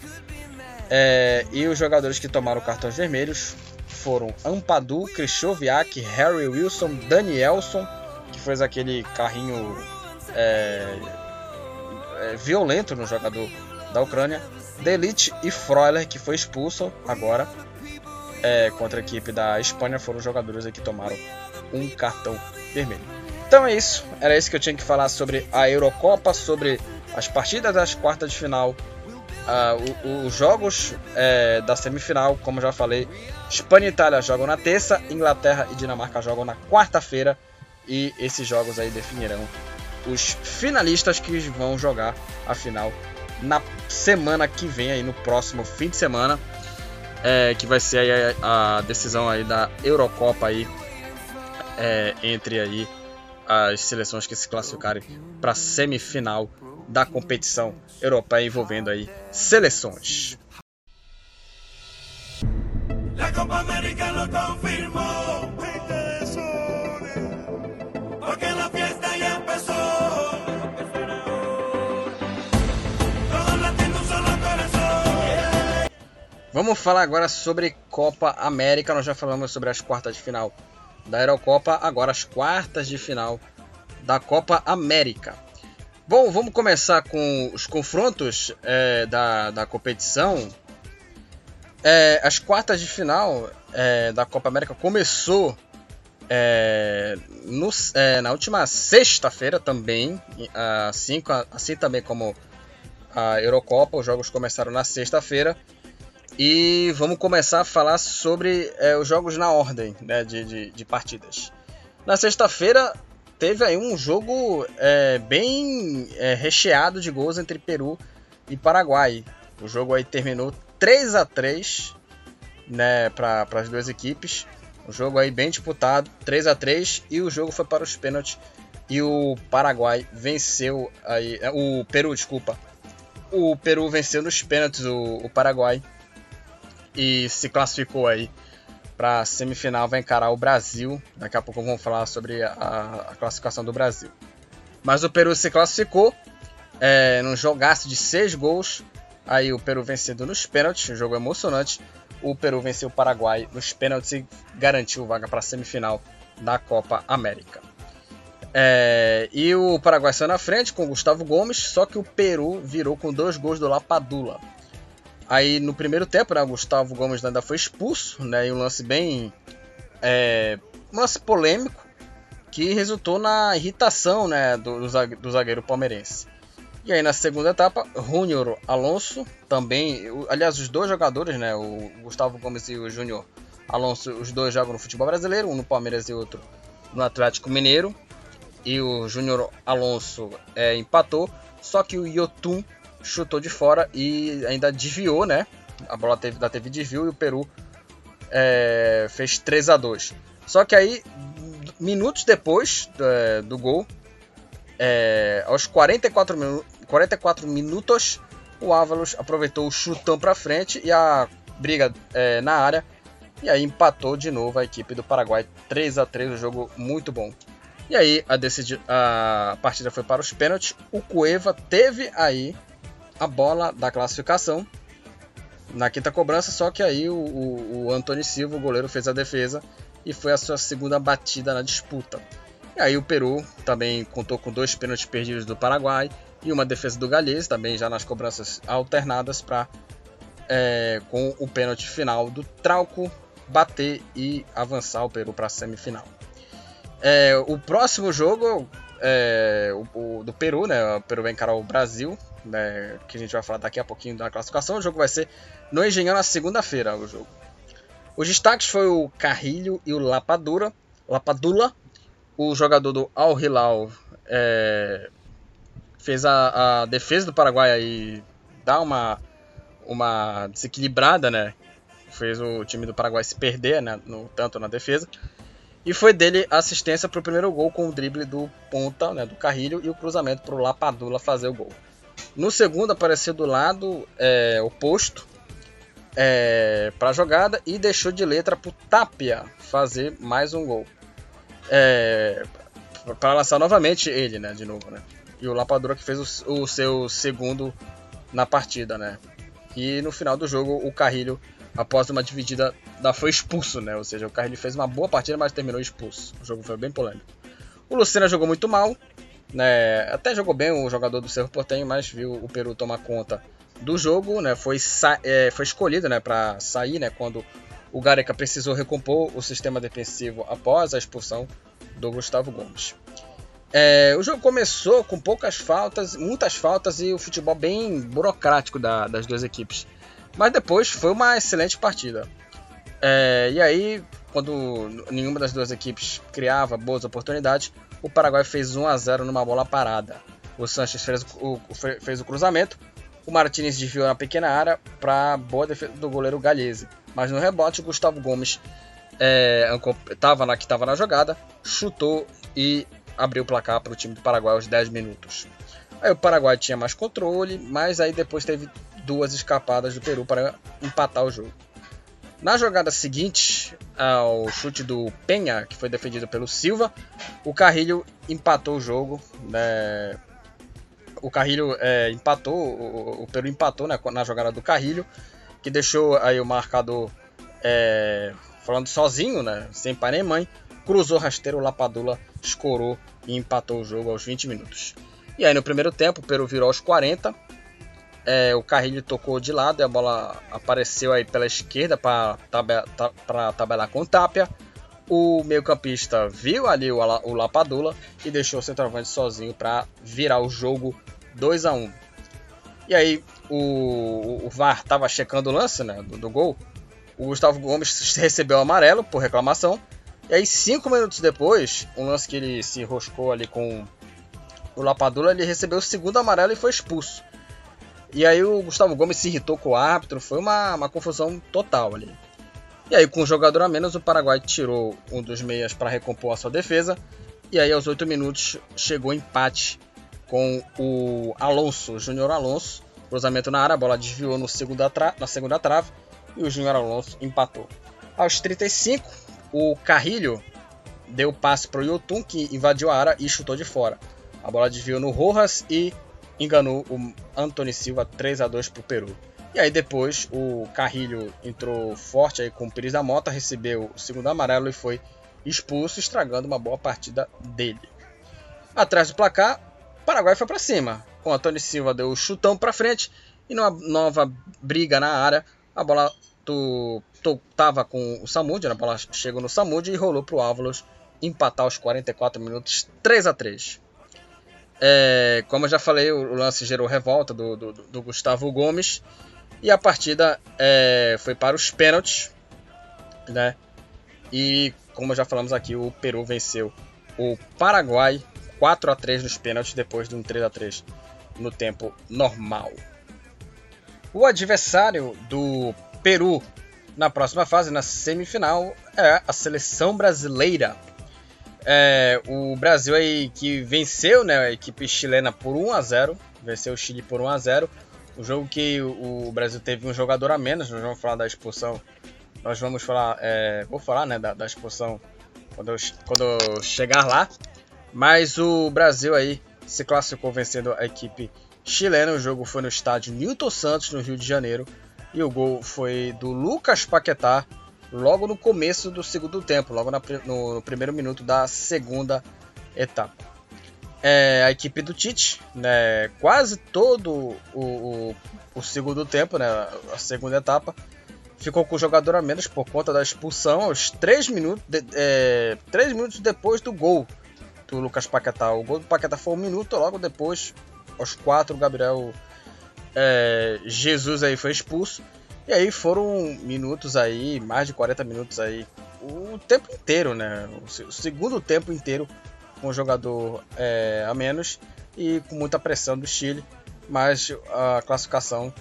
é, e os jogadores que tomaram cartões vermelhos foram Ampadu, Krychowiak, Harry Wilson, Danielson, que fez aquele carrinho é, é, violento no jogador da Ucrânia. Delit e Freuler, que foi expulso agora é, contra a equipe da Espanha, foram os jogadores que tomaram um cartão vermelho. Então é isso, era isso que eu tinha que falar sobre a Eurocopa, sobre as partidas das quartas de final, uh, os jogos é, da semifinal, como já falei, Espanha e Itália jogam na terça, Inglaterra e Dinamarca jogam na quarta-feira. E esses jogos aí definirão os finalistas que vão jogar a final na semana que vem, aí no próximo fim de semana. é, que vai ser a, a, decisão aí da Eurocopa aí é, entre aí as seleções que se classificarem para a semifinal da competição europeia envolvendo aí seleções. La Copa América lo confirmó. Vamos falar agora sobre Copa América. Nós já falamos sobre as quartas de final da Eurocopa, agora as quartas de final da Copa América. Bom, vamos começar com os confrontos é, da, da competição. É, as quartas de final é, da Copa América começou é, no, é, na última sexta-feira também, assim, assim também como a Eurocopa. Os jogos começaram na sexta-feira. E vamos começar a falar sobre é, os jogos na ordem né, de, de, de partidas. Na sexta-feira teve aí um jogo é, bem é, recheado de gols entre Peru e Paraguai. O jogo aí terminou 3 a 3 né, para as duas equipes. Um jogo aí bem disputado, 3 a 3 e o jogo foi para os pênaltis e o Paraguai venceu aí, é, o Peru, desculpa. O Peru venceu nos pênaltis o, o Paraguai e se classificou aí para a semifinal, vai encarar o Brasil. Daqui a pouco vamos falar sobre a, a, classificação do Brasil. Mas o Peru se classificou é, num jogaço de seis gols. Aí o Peru vencendo nos pênaltis, um jogo emocionante. O Peru venceu o Paraguai nos pênaltis e garantiu vaga para a semifinal da Copa América. É, e o Paraguai saiu na frente com Gustavo Gomes, só que o Peru virou com dois gols do Lapadula. Aí no primeiro tempo, né, Gustavo Gomes ainda foi expulso, né, e um lance bem. É, um lance polêmico que resultou na irritação né, do, do zagueiro palmeirense. E aí na segunda etapa, Júnior Alonso também, aliás, os dois jogadores, né, o Gustavo Gomes e o Júnior Alonso, os dois jogam no futebol brasileiro, um no Palmeiras e outro no Atlético Mineiro. E o Júnior Alonso é, empatou, só que o Yotun chutou de fora e ainda desviou, né? A bola teve, da teve desvio e o Peru é, fez 3 a 2 Só que aí, minutos depois do, é, do gol, é, aos 44, minu 44 minutos, o Ávalos aproveitou o chutão para frente e a briga é, na área. E aí empatou de novo a equipe do Paraguai 3 a 3 um jogo muito bom. E aí a, a partida foi para os pênaltis. O Cueva teve aí a bola da classificação na quinta cobrança, só que aí o, o, o Antônio Silva, o goleiro, fez a defesa e foi a sua segunda batida na disputa. E aí o Peru também contou com dois pênaltis perdidos do Paraguai e uma defesa do Galhês, também já nas cobranças alternadas para é, com o pênalti final do Trauco bater e avançar o Peru para a semifinal. É, o próximo jogo é, o, o, do Peru, né? O Peru vai encarar o Brasil, né? Que a gente vai falar daqui a pouquinho da classificação. O jogo vai ser no Engenhão na segunda-feira. O jogo. Os destaques foi o Carrilho e o Lapadura, Lapadula. O jogador do Al Hilal é, fez a, a, defesa do Paraguai aí dar uma uma desequilibrada, né? Fez o time do Paraguai se perder, né? No, tanto na defesa. E foi dele assistência para o primeiro gol com o drible do ponta, né, do Carrilho, e o cruzamento para o Lapadula fazer o gol. No segundo apareceu do lado é, oposto é, para a jogada e deixou de letra para o Tapia fazer mais um gol. É, para lançar novamente ele, né, de novo, né? E o Lapadura que fez o, o seu segundo na partida, né? E no final do jogo o Carrilho após uma dividida, da, foi expulso, né? Ou seja, o Carrilho fez uma boa partida, mas terminou expulso. O jogo foi bem polêmico. O Lucena jogou muito mal, né? Até jogou bem o jogador do Cerro Portenho, mas viu o Peru tomar conta do jogo, né? Foi, é, foi escolhido, né, para sair, né, quando o Gareca precisou recompor o sistema defensivo após a expulsão do Gustavo Gomes. É, o jogo começou com poucas faltas, muitas faltas e o futebol bem burocrático da, das duas equipes. Mas depois foi uma excelente partida. É, e aí, quando nenhuma das duas equipes criava boas oportunidades, o Paraguai fez 1 a 0 numa bola parada. O Sanches fez o, fez o cruzamento, o Martinez desviou na pequena área para boa defesa do goleiro Galhese. Mas no rebote, o Gustavo Gomes estava é, na, que estava na jogada, chutou e abriu o placar para o time do Paraguai aos 10 minutos. Aí o Paraguai tinha mais controle, mas aí depois teve duas escapadas do Peru para empatar o jogo. Na jogada seguinte, ao chute do Penha, que foi defendido pelo Silva, o Carrilho empatou o jogo. Né? O Carrilho é, empatou, o, o, Peru empatou né, na jogada do Carrilho, que deixou aí o marcador é, falando sozinho, né, sem pai nem mãe. Cruzou rasteiro, Lapadula escorou e empatou o jogo aos 20 minutos. E aí no primeiro tempo, o Peru virou aos 40 é, o Carrilho tocou de lado e a bola apareceu aí pela esquerda para tabe tabelar com o Tapia. O meio-campista viu ali o, o Lapadula e deixou o centroavante sozinho para virar o jogo 2 a 1 E aí o, o VAR estava checando o lance né, do, do, gol. O Gustavo Gomes recebeu o amarelo por reclamação. E aí, cinco minutos depois, um lance que ele se enroscou ali com o Lapadula, ele recebeu o segundo amarelo e foi expulso. E aí o Gustavo Gomes se irritou com o árbitro, foi uma, uma confusão total ali. E aí, com um jogador a menos, o Paraguai tirou um dos meias para recompor a sua defesa. E aí, aos 8 minutos, chegou empate com o Alonso, o Júnior Alonso. Cruzamento na área, a bola desviou no segunda na segunda trave e o Júnior Alonso empatou. Aos 35, o Carrilho deu passe para o Yotun, que invadiu a área e chutou de fora. A bola desviou no Rojas e enganou o Anthony Silva 3 a 2 para o Peru. E aí depois o Carrilho entrou forte aí com o Pires da Mota, recebeu o segundo amarelo e foi expulso, estragando uma boa partida dele. Atrás do placar, Paraguai foi para cima. O Antônio Silva deu o chutão para frente e numa nova briga na área, a bola tava com o Samud, a bola chegou no Samud e rolou para o Ávalos empatar aos 44 minutos 3 a 3. É, como eu já falei, o lance gerou revolta do, do, do Gustavo Gomes. E a partida é, foi para os pênaltis. Né? E como já falamos aqui, o Peru venceu o Paraguai 4 a 3 nos pênaltis depois de um 3 a 3 no tempo normal. O adversário do Peru na próxima fase, na semifinal, é a seleção brasileira. É, o Brasil aí que venceu né, a equipe chilena por 1 a 0 venceu o Chile por 1 a 0 o jogo que o Brasil teve um jogador a menos, nós vamos falar da expulsão, nós vamos falar, é, vou falar né, da, da expulsão quando eu, quando eu chegar lá, mas o Brasil aí se classificou vencendo a equipe chilena, o jogo foi no estádio Newton Santos, no Rio de Janeiro, e o gol foi do Lucas Paquetá, logo no começo do segundo tempo, logo na, no, no, primeiro minuto da segunda etapa. É, a equipe do Tite, né, quase todo o, o, o, segundo tempo, né, a segunda etapa, ficou com o jogador a menos por conta da expulsão aos 3 minutos, de, é, 3 minutos depois do gol do Lucas Paquetá. O gol do Paquetá foi um minuto, logo depois, aos 4, o Gabriel é, Jesus aí foi expulso. E aí foram minutos aí, mais de 40 minutos aí, o tempo inteiro, né? O segundo tempo inteiro com o jogador é, a menos e com muita pressão do Chile, mas a classificação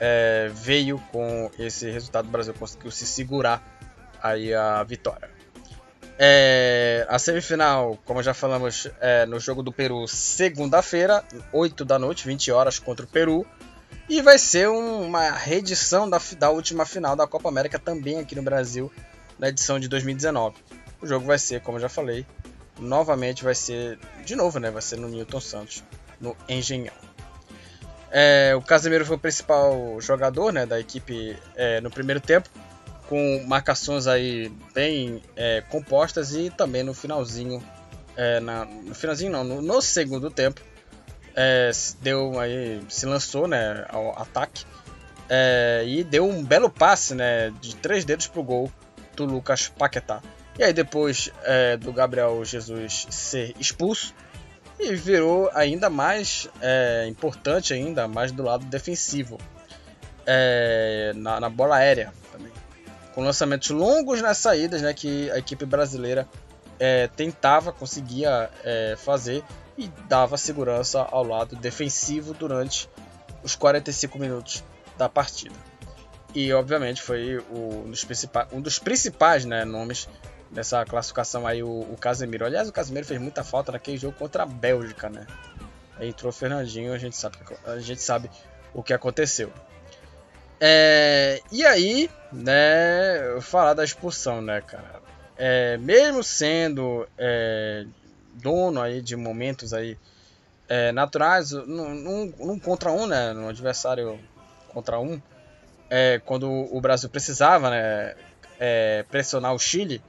é, veio com esse resultado. O Brasil conseguiu se segurar aí a vitória. É, a semifinal, como já falamos, é no jogo do Peru, segunda-feira, 8 da noite, 20 horas contra o Peru. E vai ser um, uma reedição da, da última final da Copa América também aqui no Brasil, na edição de 2019. O jogo vai ser, como já falei, novamente vai ser, de novo, né? Vai ser no Newton Santos, no Engenhão. É, o Casemiro foi o principal jogador né, da equipe é, no primeiro tempo, com marcações aí bem é, compostas e também no finalzinho, é, na, no finalzinho não, no, no segundo tempo, é, deu aí se lançou né ao ataque. É, e deu um belo passe né de três dedos pro gol do Lucas Paquetá. E aí depois é, do Gabriel Jesus ser expulso e virou ainda mais é, importante ainda mais do lado defensivo é, na, na, bola aérea também. Com lançamentos longos nas saídas né que a equipe brasileira é, tentava conseguia fazer e dava segurança ao lado defensivo durante os 45 minutos da partida. E obviamente foi o, um dos principais, um dos principais né, nomes dessa classificação aí, o, o Casemiro. Aliás, o Casemiro fez muita falta naquele jogo contra a Bélgica, né? Aí entrou o Fernandinho, a gente sabe, a gente sabe o que aconteceu. É, e aí, né, falar da expulsão, né, cara? É, mesmo sendo é, dono aí de momentos aí é, naturais, num, num, num, contra um, né, no adversário contra um, é, quando o Brasil precisava, né, é, pressionar o Chile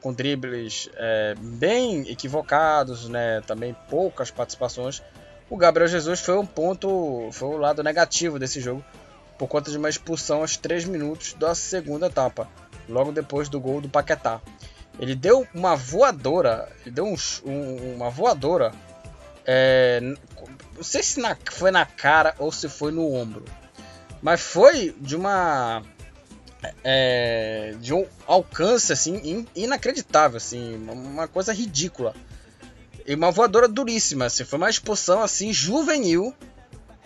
com dribles é, bem equivocados, né, também poucas participações, o Gabriel Jesus foi um ponto, foi o lado negativo desse jogo, por conta de uma expulsão aos 3 minutos da segunda etapa, logo depois do gol do Paquetá. Ele deu uma voadora, ele deu um, um, uma voadora, é, não sei se na, foi na cara ou se foi no ombro, mas foi de uma é, de um alcance assim inacreditável, assim, uma coisa ridícula. E uma voadora duríssima, assim, foi uma expulsão assim juvenil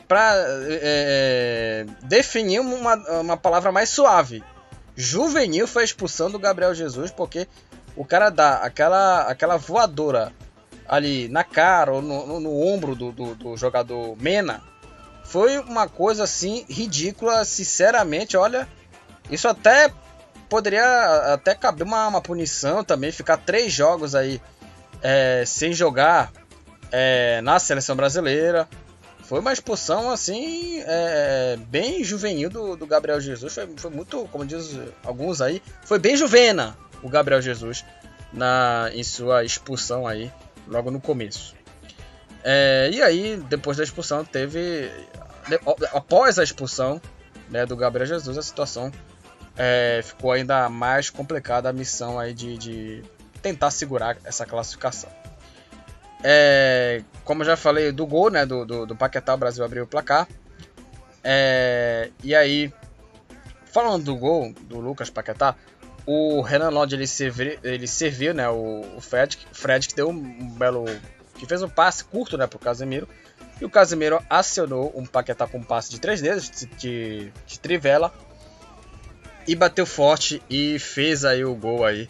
para é, é, definir uma, uma palavra mais suave. Juvenil foi a expulsão do Gabriel Jesus porque o cara dá aquela, aquela voadora ali na cara ou no, no, no ombro do, do, do, jogador Mena foi uma coisa assim ridícula, sinceramente. Olha, isso até poderia até caber uma, uma punição também, ficar três jogos aí é, sem jogar é, na seleção brasileira. Foi uma expulsão assim, é, bem juvenil do, do Gabriel Jesus. Foi, foi, muito, como diz alguns aí, foi bem juvena o Gabriel Jesus na, em sua expulsão aí, logo no começo. É, e aí, depois da expulsão, teve. Após a expulsão né, do Gabriel Jesus, a situação é, ficou ainda mais complicada a missão aí de, de tentar segurar essa classificação. É, como já falei do gol, né, do, do, do Paquetá, o Brasil abriu o placar. É, e aí, falando do gol do Lucas Paquetá, o Renan Lodge ele serviu, ele serviu né, o, o Fred, Fred que deu um belo, que fez um passe curto, né, pro Casemiro. E o Casemiro acionou um Paquetá com um passe de três dedos, de, de, de trivela, e bateu forte e fez aí o gol aí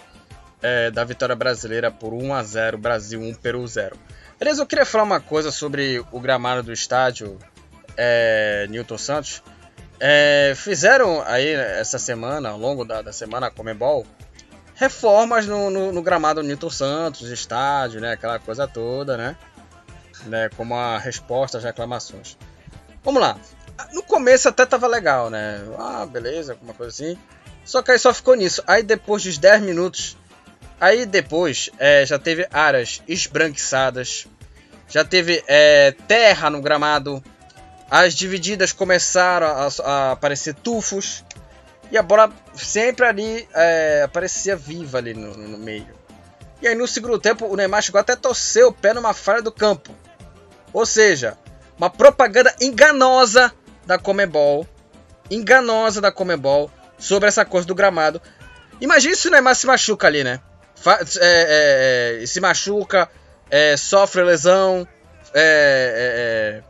é, da vitória brasileira por 1 a 0 Brasil 1 Peru 0. Beleza, eu queria falar uma coisa sobre o gramado do estádio é, Newton Santos. É, fizeram aí essa semana, ao longo da, da semana, a Comebol, reformas no, no, no, gramado Newton Santos, estádio, né, aquela coisa toda, né, né, como a resposta às reclamações. Vamos lá. No começo até tava legal, né? Ah, beleza, alguma coisa assim. Só que aí só ficou nisso. Aí depois dos 10 minutos Aí depois é, já teve áreas esbranquiçadas, já teve é, terra no gramado, as divididas começaram a, a aparecer tufos e a bola sempre ali é, aparecia viva ali no, no, meio. E aí no segundo tempo o Neymar chegou até a torcer o pé numa falha do campo. Ou seja, uma propaganda enganosa da Comebol, enganosa da Comebol sobre essa coisa do gramado. Imagina se o Neymar se machuca ali, né? É, é, é, se machuca, é, sofre lesão é,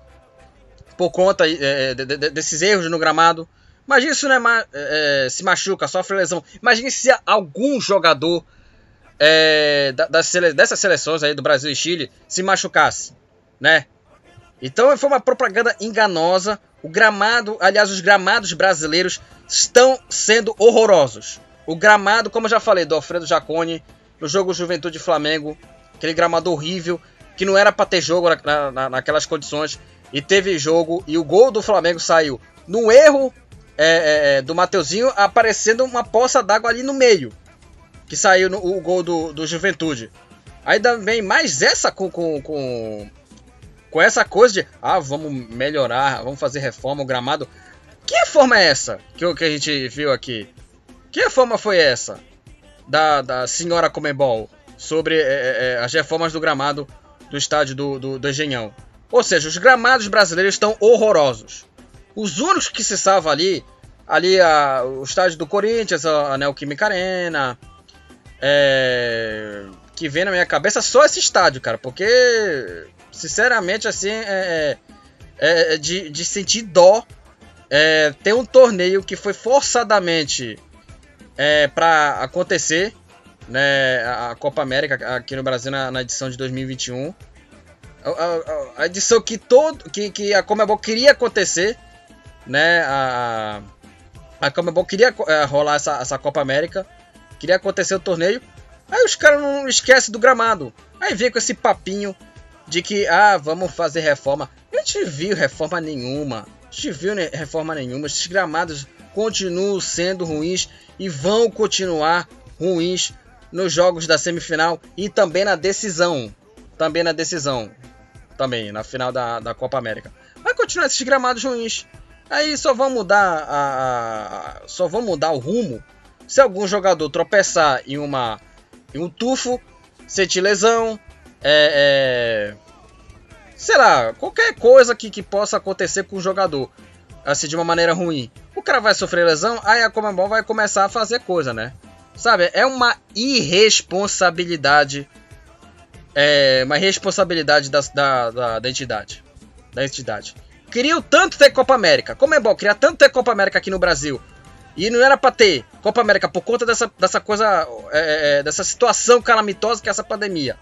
por conta de, de, desses erros no gramado. Imagina se o Neymar se machuca, sofre lesão. Imagine se algum jogador da, das sele, dessas seleções aí do Brasil e Chile se machucasse, né? Então foi uma propaganda enganosa. O gramado, aliás, os gramados brasileiros estão sendo horrorosos. O gramado, como eu já falei, do Alfredo Jaconi, no jogo Juventude Flamengo, aquele gramado horrível, que não era para ter jogo na, na, naquelas condições, e teve jogo, e o gol do Flamengo saiu no erro é, é, é, do Mateuzinho, aparecendo uma poça d'água ali no meio, que saiu no, o gol do, do Juventude. Aí também mais essa com, com, com, com essa coisa de, ah, vamos melhorar, vamos fazer reforma, o gramado. Que reforma é essa que, que a gente viu aqui? Que reforma foi essa? da, da senhora Comebol sobre é, é, é, as reformas do gramado do estádio do, do, do Engenhão. Ou seja, os gramados brasileiros estão horrorosos. Os únicos que se salvam ali, ali a, o estádio do Corinthians, a, a Neoquímica Arena, é, que vem na minha cabeça só esse estádio, cara, porque sinceramente assim é, é, é, de, de sentir dó. É, tem um torneio que foi forçadamente é, para acontecer, né, a Copa América aqui no Brasil na, na edição de 2021. A, a, edição que todo que, que a Comebol queria acontecer, né, a, a Comebol queria é, rolar essa, essa Copa América, queria acontecer o torneio. Aí os caras não esquecem do gramado. Aí vem com esse papinho de que, ah, vamos fazer reforma. A gente viu reforma nenhuma. A gente viu reforma nenhuma. Esses gramados continuam sendo ruins e vão continuar ruins nos jogos da semifinal e também na decisão. Também na decisão. Também, na final da, da Copa América. Vai continuar esses gramados ruins. Aí só vão mudar a, a, só vão mudar o rumo se algum jogador tropeçar em uma em um tufo, sentir lesão, é, é, sei lá, qualquer coisa que, que possa acontecer com o jogador, assim, de uma maneira ruim. O cara vai sofrer lesão, aí a Comembol vai começar a fazer coisa, né? Sabe, é uma irresponsabilidade, é uma irresponsabilidade da, da, da, da entidade, da entidade. Queriam tanto ter Copa América, Comembol queria tanto ter Copa América aqui no Brasil, e não era para ter Copa América por conta dessa, dessa coisa, é, é, dessa situação calamitosa que é essa pandemia.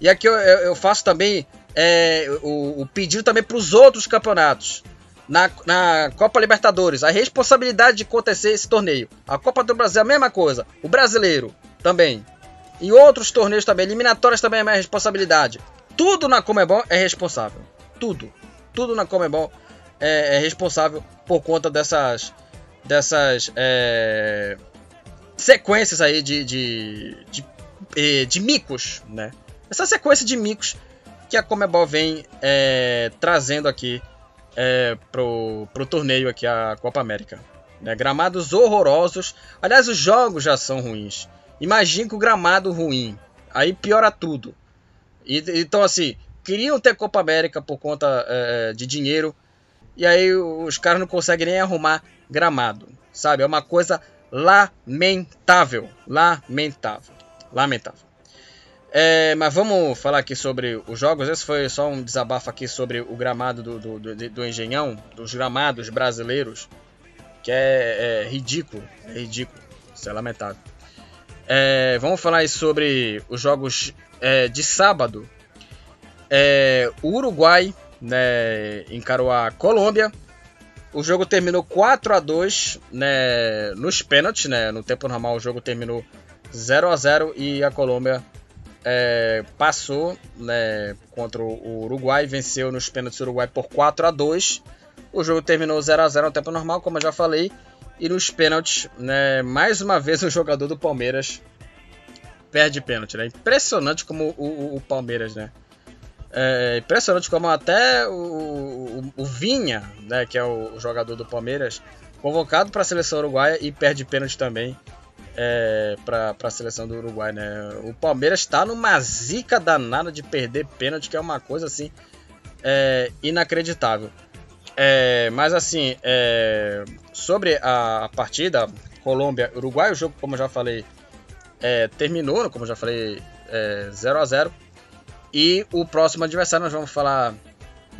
E aqui eu, eu faço também é, o, o, pedido também para os outros campeonatos. Na, na, Copa Libertadores, a responsabilidade de acontecer esse torneio. A Copa do Brasil, a mesma coisa. O brasileiro também. E outros torneios também. Eliminatórias também é minha responsabilidade. Tudo na Comebol é responsável. Tudo. Tudo na Comebol é, é responsável por conta dessas dessas é, sequências aí de, de, de, de, de micos, né? Essa sequência de micos que a Comebol vem é, trazendo aqui é, pro, pro torneio aqui, a Copa América. Né? Gramados horrorosos. Aliás, os jogos já são ruins. Imagina com o gramado ruim. Aí piora tudo. E, então, assim, queriam ter Copa América por conta é, de dinheiro. E aí os caras não conseguem nem arrumar gramado, sabe? É uma coisa lamentável, lamentável, lamentável. É, mas vamos falar aqui sobre os jogos. Esse foi só um desabafo aqui sobre o gramado do, do, do, do Engenhão, dos gramados brasileiros, que é, é ridículo, é ridículo, isso é lamentável. É, vamos falar sobre os jogos é, de sábado. É, o Uruguai né, encarou a Colômbia o jogo terminou 4 a 2 né, nos pênaltis, né? No tempo normal o jogo terminou 0 a 0 e a Colômbia é, passou né, contra o Uruguai, venceu nos pênaltis o Uruguai por 4 a 2 O jogo terminou 0 a 0 no tempo normal, como eu já falei. E nos pênaltis, né, mais uma vez o jogador do Palmeiras perde pênalti. Né? Impressionante como o, o, o Palmeiras, né? É impressionante como até o, o, o Vinha, né, que é o, jogador do Palmeiras, convocado para a seleção uruguaia e perde pênalti também é, para a seleção do Uruguai. Né? O Palmeiras está numa zica danada de perder pênalti, que é uma coisa assim é, inacreditável. É, mas assim, é, sobre a, partida Colômbia-Uruguai, o jogo, como eu já falei, é, terminou, como eu já falei, 0 é, a 0 e o próximo adversário nós vamos falar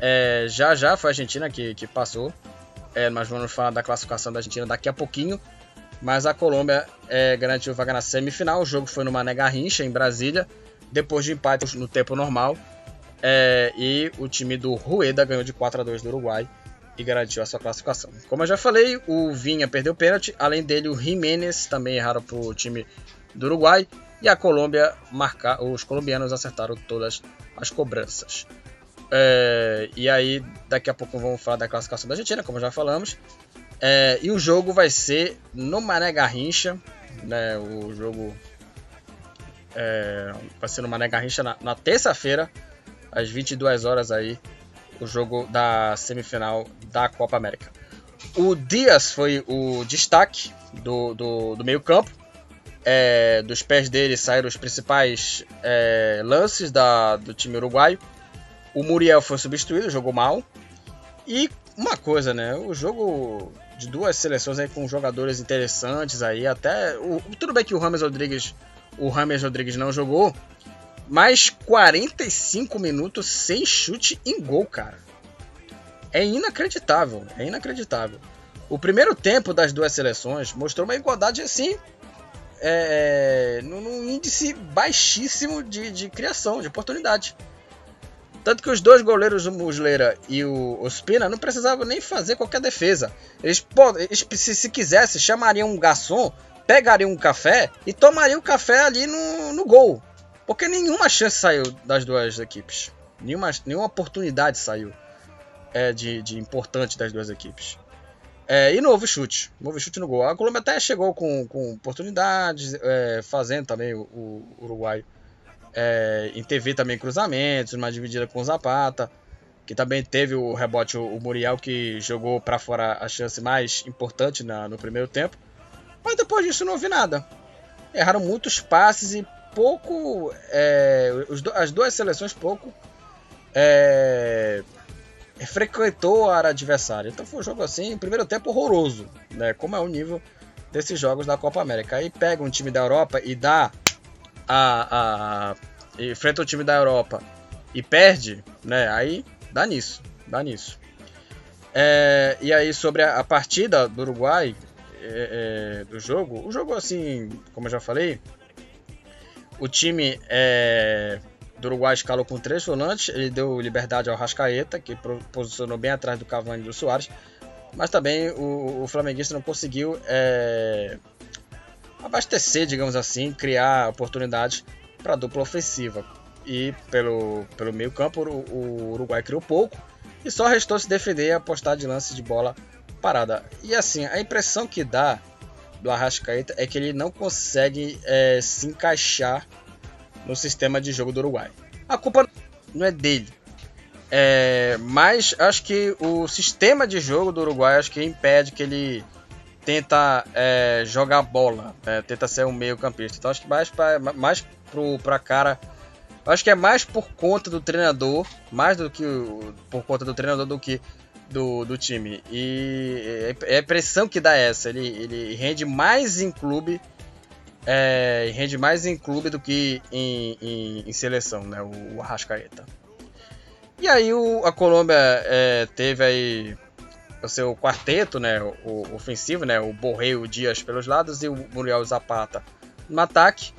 é, já já, foi a Argentina que, que passou. É, nós vamos falar da classificação da Argentina daqui a pouquinho. Mas a Colômbia garantiu vaga na semifinal. O jogo foi no Mané Garrincha, em Brasília. Depois de empate no tempo normal. E o time do Rueda ganhou de 4 a 2 do Uruguai e garantiu a sua classificação. Como eu já falei, o Vinha perdeu o pênalti. Além dele, o Jiménez também erraram para o time do Uruguai. E a Colômbia, marcar, os colombianos acertaram todas as cobranças. É, e aí, daqui a pouco vamos falar da classificação da Argentina, como já falamos. É, e o jogo vai ser no Mané Garrincha. Né, o jogo é, vai ser no Mané Garrincha na, na terça-feira, às 22 horas aí, o jogo da semifinal da Copa América. O Dias foi o destaque do, do, do meio campo é, dos pés dele saíram os principais é, lances da, do time uruguaio. O Muriel foi substituído, jogou mal. E uma coisa, né? O jogo de duas seleções aí com jogadores interessantes aí, até o, tudo bem que o Rames Rodrigues, o Rames Rodrigues não jogou, mas 45 minutos sem chute em gol, cara. é inacreditável, é inacreditável. O primeiro tempo das duas seleções mostrou uma igualdade assim, é, num índice baixíssimo de, de criação, de oportunidade. Tanto que os dois goleiros, o Muslera e o Ospina, não precisavam nem fazer qualquer defesa. Eles, eles se, se quisessem, chamariam um garçom, pegariam um café e tomariam o café ali no, no gol. Porque nenhuma chance saiu das duas equipes. Nenhuma, nenhuma oportunidade saiu é, de, de importante das duas equipes. É, e novo chute, novo chute no gol. A Colômbia até chegou com, com oportunidades, é, fazendo também o, o Uruguai é, em TV também cruzamentos, uma dividida com o Zapata, que também teve o rebote, o, o Muriel, que jogou para fora a chance mais importante na, no primeiro tempo. Mas depois disso não houve nada. Erraram muitos passes e pouco. É, as duas seleções pouco é, frequentou a área adversária. Então foi um jogo assim, primeiro tempo horroroso, né? Como é o nível desses jogos da Copa América. Aí pega um time da Europa e dá a, a enfrenta o time da Europa e perde, né? Aí dá nisso, dá nisso. É, e aí sobre a, a partida do Uruguai é, é, do jogo, o jogo assim, como eu já falei, o time é, do Uruguai escalou com três volantes, ele deu liberdade ao Rascaeta, que posicionou bem atrás do Cavani e do Soares, mas também o, o flamenguista não conseguiu é, abastecer, digamos assim, criar oportunidades para a dupla ofensiva. E pelo, pelo meio campo o, o Uruguai criou pouco e só restou se defender e apostar de lance de bola parada. E assim, a impressão que dá do Arrascaeta é que ele não consegue é, se encaixar no sistema de jogo do Uruguai. A culpa não é dele. É, mas acho que o sistema de jogo do Uruguai acho que impede que ele tenta é, jogar bola, né? tenta ser um meio campista. Então acho que mais para mais pro, pra cara, acho que é mais por conta do treinador, mais do que por conta do treinador do que do, do time. E é, é a impressão que dá essa. Ele, ele rende mais em clube. É, rende mais em clube do que em, em, em seleção, né? O, o Arrascaeta. E aí o, a Colômbia é, teve aí o seu quarteto, né? O, o ofensivo, né? O Borreu, o Dias pelos lados e o Muriel Zapata no ataque.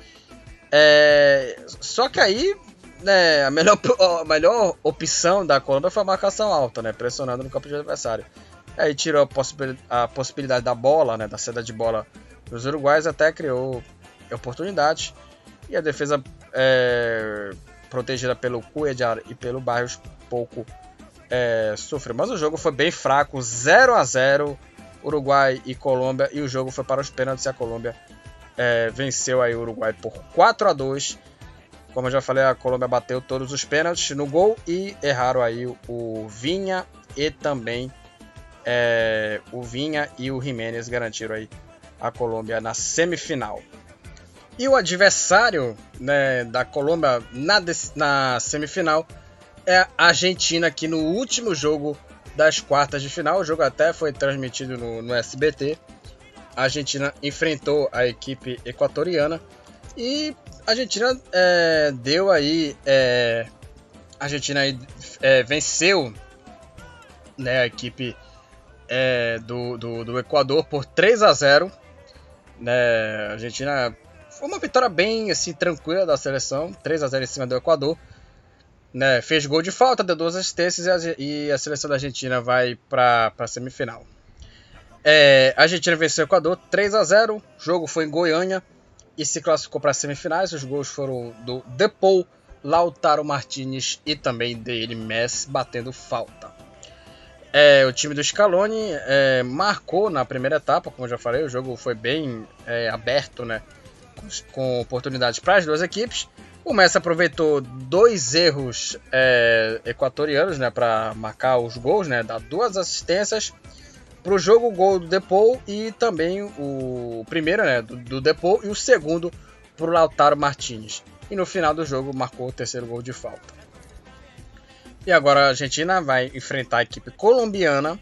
É, só que aí né, a, melhor, a melhor opção da Colômbia foi a marcação alta, né, pressionando no campo de adversário. Aí tirou a, possibilidade, a possibilidade da bola, né, da saída de bola dos uruguais, até criou oportunidades. E a defesa é, protegida pelo Cuellar e pelo Barrios pouco é, sofreu. Mas o jogo foi bem fraco, 0 a 0 Uruguai e Colômbia. E o jogo foi para os pênaltis e a Colômbia é, venceu aí o Uruguai por 4 a 2 como eu já falei, a Colômbia bateu todos os pênaltis no gol e erraram aí o Vinha e também é, o Vinha e o Jiménez garantiram aí a Colômbia na semifinal. E o adversário né, da Colômbia na, na semifinal é a Argentina, que no último jogo das quartas de final, o jogo até foi transmitido no, no SBT. A Argentina enfrentou a equipe equatoriana e a Argentina é, deu aí. É, a Argentina aí, é, venceu né, a equipe é, do, do, do, Equador por 3 a 0 né, A Argentina foi uma vitória bem assim, tranquila da seleção, 3 a 0 em cima do Equador. Né, fez gol de falta, deu duas assistências e a, e a seleção da Argentina vai para a semifinal. É, a Argentina venceu o Equador 3 a 0 o jogo foi em Goiânia e se classificou para as semifinais. Os gols foram do Depou, Lautaro Martinez e também dele Messi batendo falta. É, o time do Scaloni é, marcou na primeira etapa, como já falei, o jogo foi bem é, aberto, né, com, com oportunidades para as duas equipes. O Messi aproveitou dois erros é, equatorianos né, para marcar os gols, né, dar duas assistências para o jogo o gol do Depou e também o primeiro né, do, do Depou e o segundo para o Lautaro Martinez. E no final do jogo marcou o terceiro gol de falta. E agora a Argentina vai enfrentar a equipe colombiana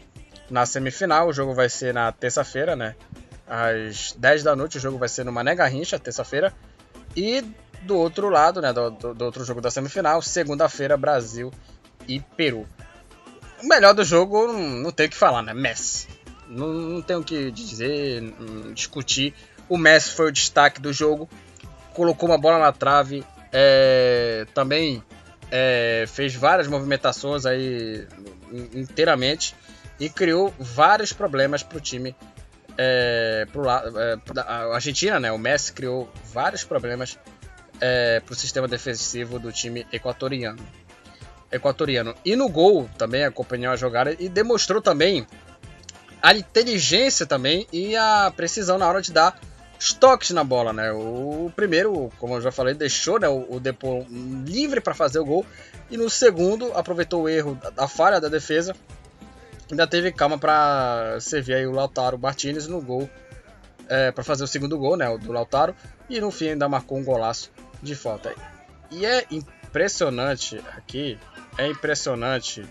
na semifinal. O jogo vai ser na terça-feira, né? Às 10 da noite. O jogo vai ser no Mané Garrincha, terça-feira. E do outro lado, né? Do, do, do outro jogo da semifinal, segunda-feira, Brasil e Peru. O melhor do jogo não, tem o que falar, né? Messi. Não, não tem o que dizer, discutir. O Messi foi o destaque do jogo. Colocou uma bola na trave. É, também é, fez várias movimentações aí inteiramente e criou vários problemas para o time. É, pro é, a Argentina, né? O Messi criou vários problemas é, para o sistema defensivo do time equatoriano. Equatoriano. E no gol também acompanhou a jogada e demonstrou também a inteligência também e a precisão na hora de dar toques na bola, né? O primeiro, como eu já falei, deixou né, o, o Depô livre para fazer o gol e no segundo aproveitou o erro da falha da defesa. Ainda teve calma para servir aí o Lautaro Martinez no gol é, para fazer o segundo gol, né? O do Lautaro e no fim ainda marcou um golaço de falta. E é impressionante aqui, é impressionante.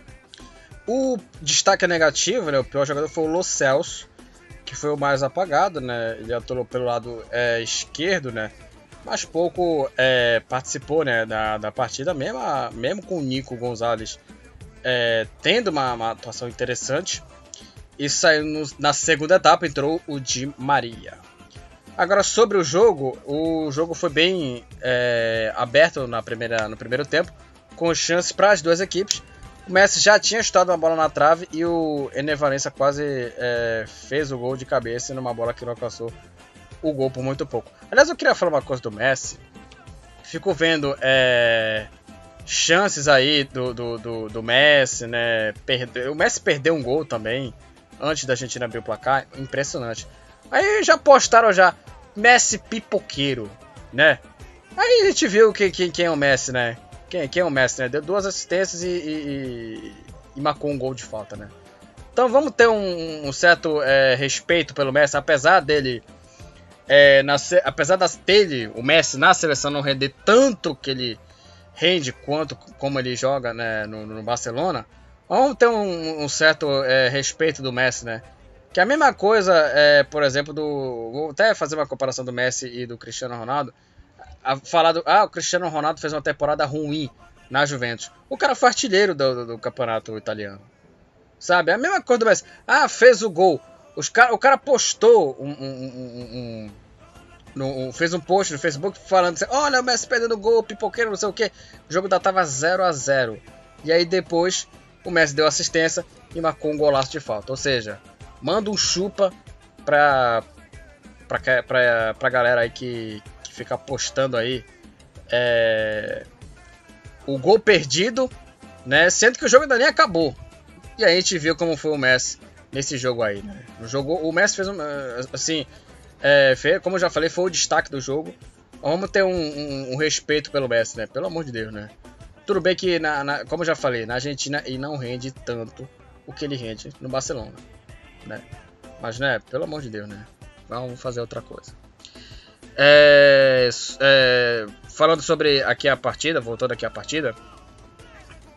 O destaque negativo, né? O pior jogador foi o Lo Celso que foi o mais apagado, né? Ele atuou pelo lado é, esquerdo, né? Mas pouco é, participou né, da, da partida, mesmo, mesmo com o Nico Gonzalez é, tendo uma, uma, atuação interessante. E saiu no, na segunda etapa, entrou o Di Maria. Agora, sobre o jogo, o jogo foi bem é, aberto na primeira, no primeiro tempo, com chances para as duas equipes. O Messi já tinha chutado uma bola na trave e o Enevalença quase é, fez o gol de cabeça numa bola que não alcançou o gol por muito pouco. Aliás, eu queria falar uma coisa do Messi. Fico vendo é, chances aí do, do, do, do Messi, né? Perde... O Messi perdeu um gol também antes da Argentina abrir o placar. Impressionante. Aí já postaram já Messi pipoqueiro, né? Aí a gente viu quem, quem, quem é o Messi, né? Quem, quem é o Messi, né? Deu duas assistências e, e, e marcou um gol de falta, né? Então vamos ter um, um certo é, respeito pelo Messi, apesar dele. É, na, apesar das, dele, o Messi na seleção não render tanto que ele rende quanto como ele joga né, no, no Barcelona, vamos ter um, um certo é, respeito do Messi, né? Que é a mesma coisa, é, por exemplo, do. Vou até fazer uma comparação do Messi e do Cristiano Ronaldo a, falar do. Ah, o Cristiano Ronaldo fez uma temporada ruim na Juventus. O cara foi artilheiro do, do, do campeonato italiano. Sabe? É a mesma coisa do Messi. Ah, fez o gol. Os cara, o cara postou um, um, um, um, fez um post no Facebook falando assim: Olha, o Messi perdendo gol, pipoqueiro, não sei o que. O jogo ainda tava 0 a 0 E aí depois o Messi deu assistência e marcou um golaço de falta. Ou seja, manda um chupa pra, pra, pra, pra galera aí que, fica postando aí é, o gol perdido, né? Sendo que o jogo ainda nem acabou. E aí a gente viu como foi o Messi nesse jogo aí, né? O, jogo, o Messi fez um, assim, é, como eu já falei, foi o destaque do jogo. Vamos ter um, um, um, respeito pelo Messi, né? Pelo amor de Deus, né? Tudo bem que, na, na, como eu já falei, na Argentina ele não rende tanto o que ele rende no Barcelona, né? Mas, né? Pelo amor de Deus, né? Vamos fazer outra coisa. É, é, falando sobre aqui a partida, voltando aqui a partida,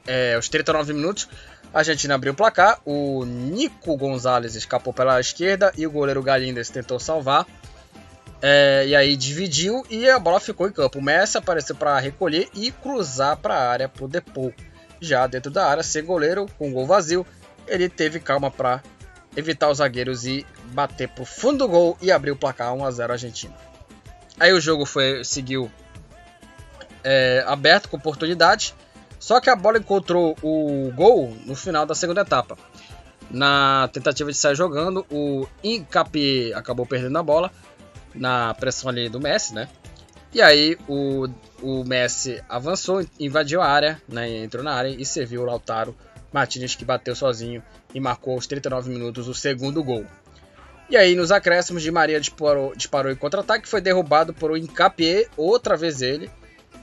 é, aos 39 minutos, a Argentina abriu o placar, o Nico Gonzalez escapou pela esquerda e o goleiro Galindes tentou salvar. É, e aí dividiu e a bola ficou em campo. O Messi apareceu para recolher e cruzar para a área para o Depô. Já dentro da área, sem goleiro, com gol vazio, ele teve calma para evitar os zagueiros e bater para o fundo do gol e abrir o placar 1 a 0 Argentina. Aí o jogo foi seguiu é, aberto com oportunidade, só que a bola encontrou o gol no final da segunda etapa. Na tentativa de sair jogando, o Incapié acabou perdendo a bola na pressão ali do Messi, né? E aí o, o Messi avançou, invadiu a área, né? entrou na área e serviu o Lautaro Martinez que bateu sozinho e marcou aos 39 minutos o segundo gol. E aí, nos acréscimos, de Maria disparou, disparou em contra-ataque, foi derrubado por o Incapié, outra vez ele,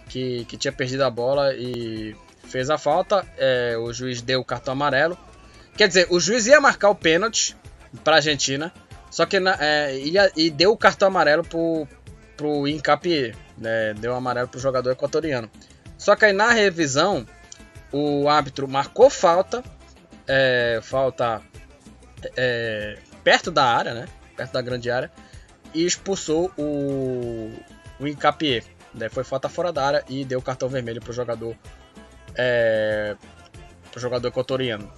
que, que tinha perdido a bola e fez a falta. É, o juiz deu o cartão amarelo. Quer dizer, o juiz ia marcar o pênalti para a Argentina, só que na, é, ia, e deu o cartão amarelo pro, pro Incapié, né? deu o amarelo pro jogador equatoriano. Só que aí na revisão, o árbitro marcou falta, é, falta é, perto da área, né? Perto da grande área. E expulsou o, o Incapié. Né? Foi falta fora da área e deu cartão vermelho pro jogador. É, pro jogador equatoriano.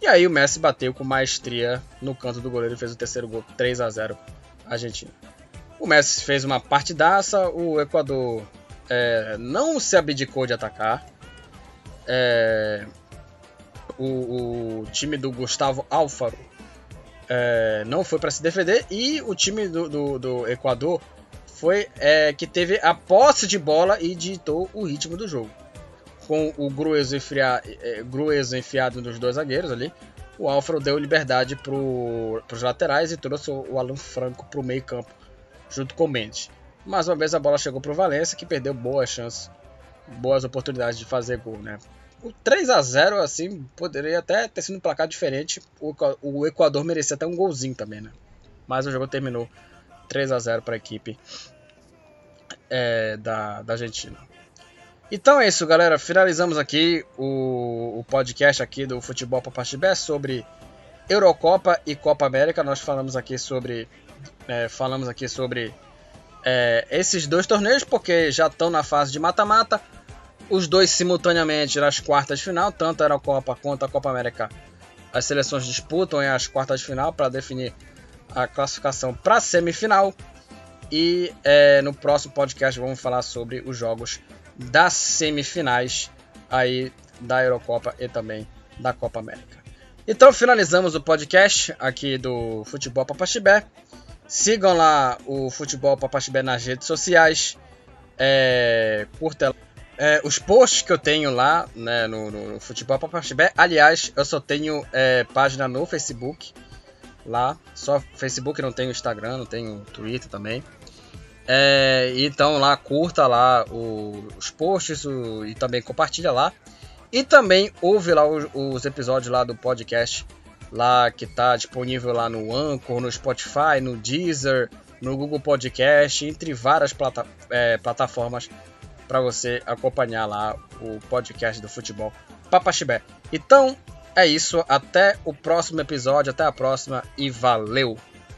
E aí o Messi bateu com maestria no canto do goleiro e fez o terceiro gol, 3 a 0 Argentina. O Messi fez uma partidaça, o Equador é, não se abdicou de atacar. É, o, o, time do Gustavo Alfaro é, não foi para se defender e o time do, do, do Equador foi é, que teve a posse de bola e ditou o ritmo do jogo. Com o Grueso, é, Grueso enfiado nos dois zagueiros ali, o Alfaro deu liberdade para os laterais e trouxe o Alan Franco para o meio campo, junto com o Mendes. Mais uma vez a bola chegou para o Valência, que perdeu boas chances, boas oportunidades de fazer gol. Né? O 3 a 0 assim, poderia até ter sido um placar diferente. O Equador merecia até um golzinho também, né? Mas o jogo terminou 3 a 0 para a equipe é, da, da Argentina. Então é isso, galera. Finalizamos aqui o, o podcast aqui do Futebol Papachibé sobre Eurocopa e Copa América. Nós falamos aqui sobre é, falamos aqui sobre é, esses dois torneios porque já estão na fase de mata-mata. Os dois simultaneamente nas quartas de final, tanto a Eurocopa quanto a Copa América. As seleções disputam as quartas de final para definir a classificação para a semifinal. E é, no próximo podcast vamos falar sobre os jogos das semifinais aí da Eurocopa e também da Copa América. Então finalizamos o podcast aqui do Futebol Papaxibé. Sigam lá o Futebol Papaxibé nas redes sociais. É, curta é, os posts que eu tenho lá né, no, no Futebol Papaxibé. Aliás, eu só tenho é, página no Facebook lá. Só Facebook, não tenho Instagram, não tenho Twitter também. É, então lá curta lá o, os posts o, e também compartilha lá. E também ouve lá os, os, episódios lá do podcast lá que está disponível lá no Anchor, no Spotify, no Deezer, no Google Podcast, entre várias plata, é, plataformas para você acompanhar lá o podcast do futebol Papaxibé. Então é isso, até o próximo episódio, até a próxima e valeu!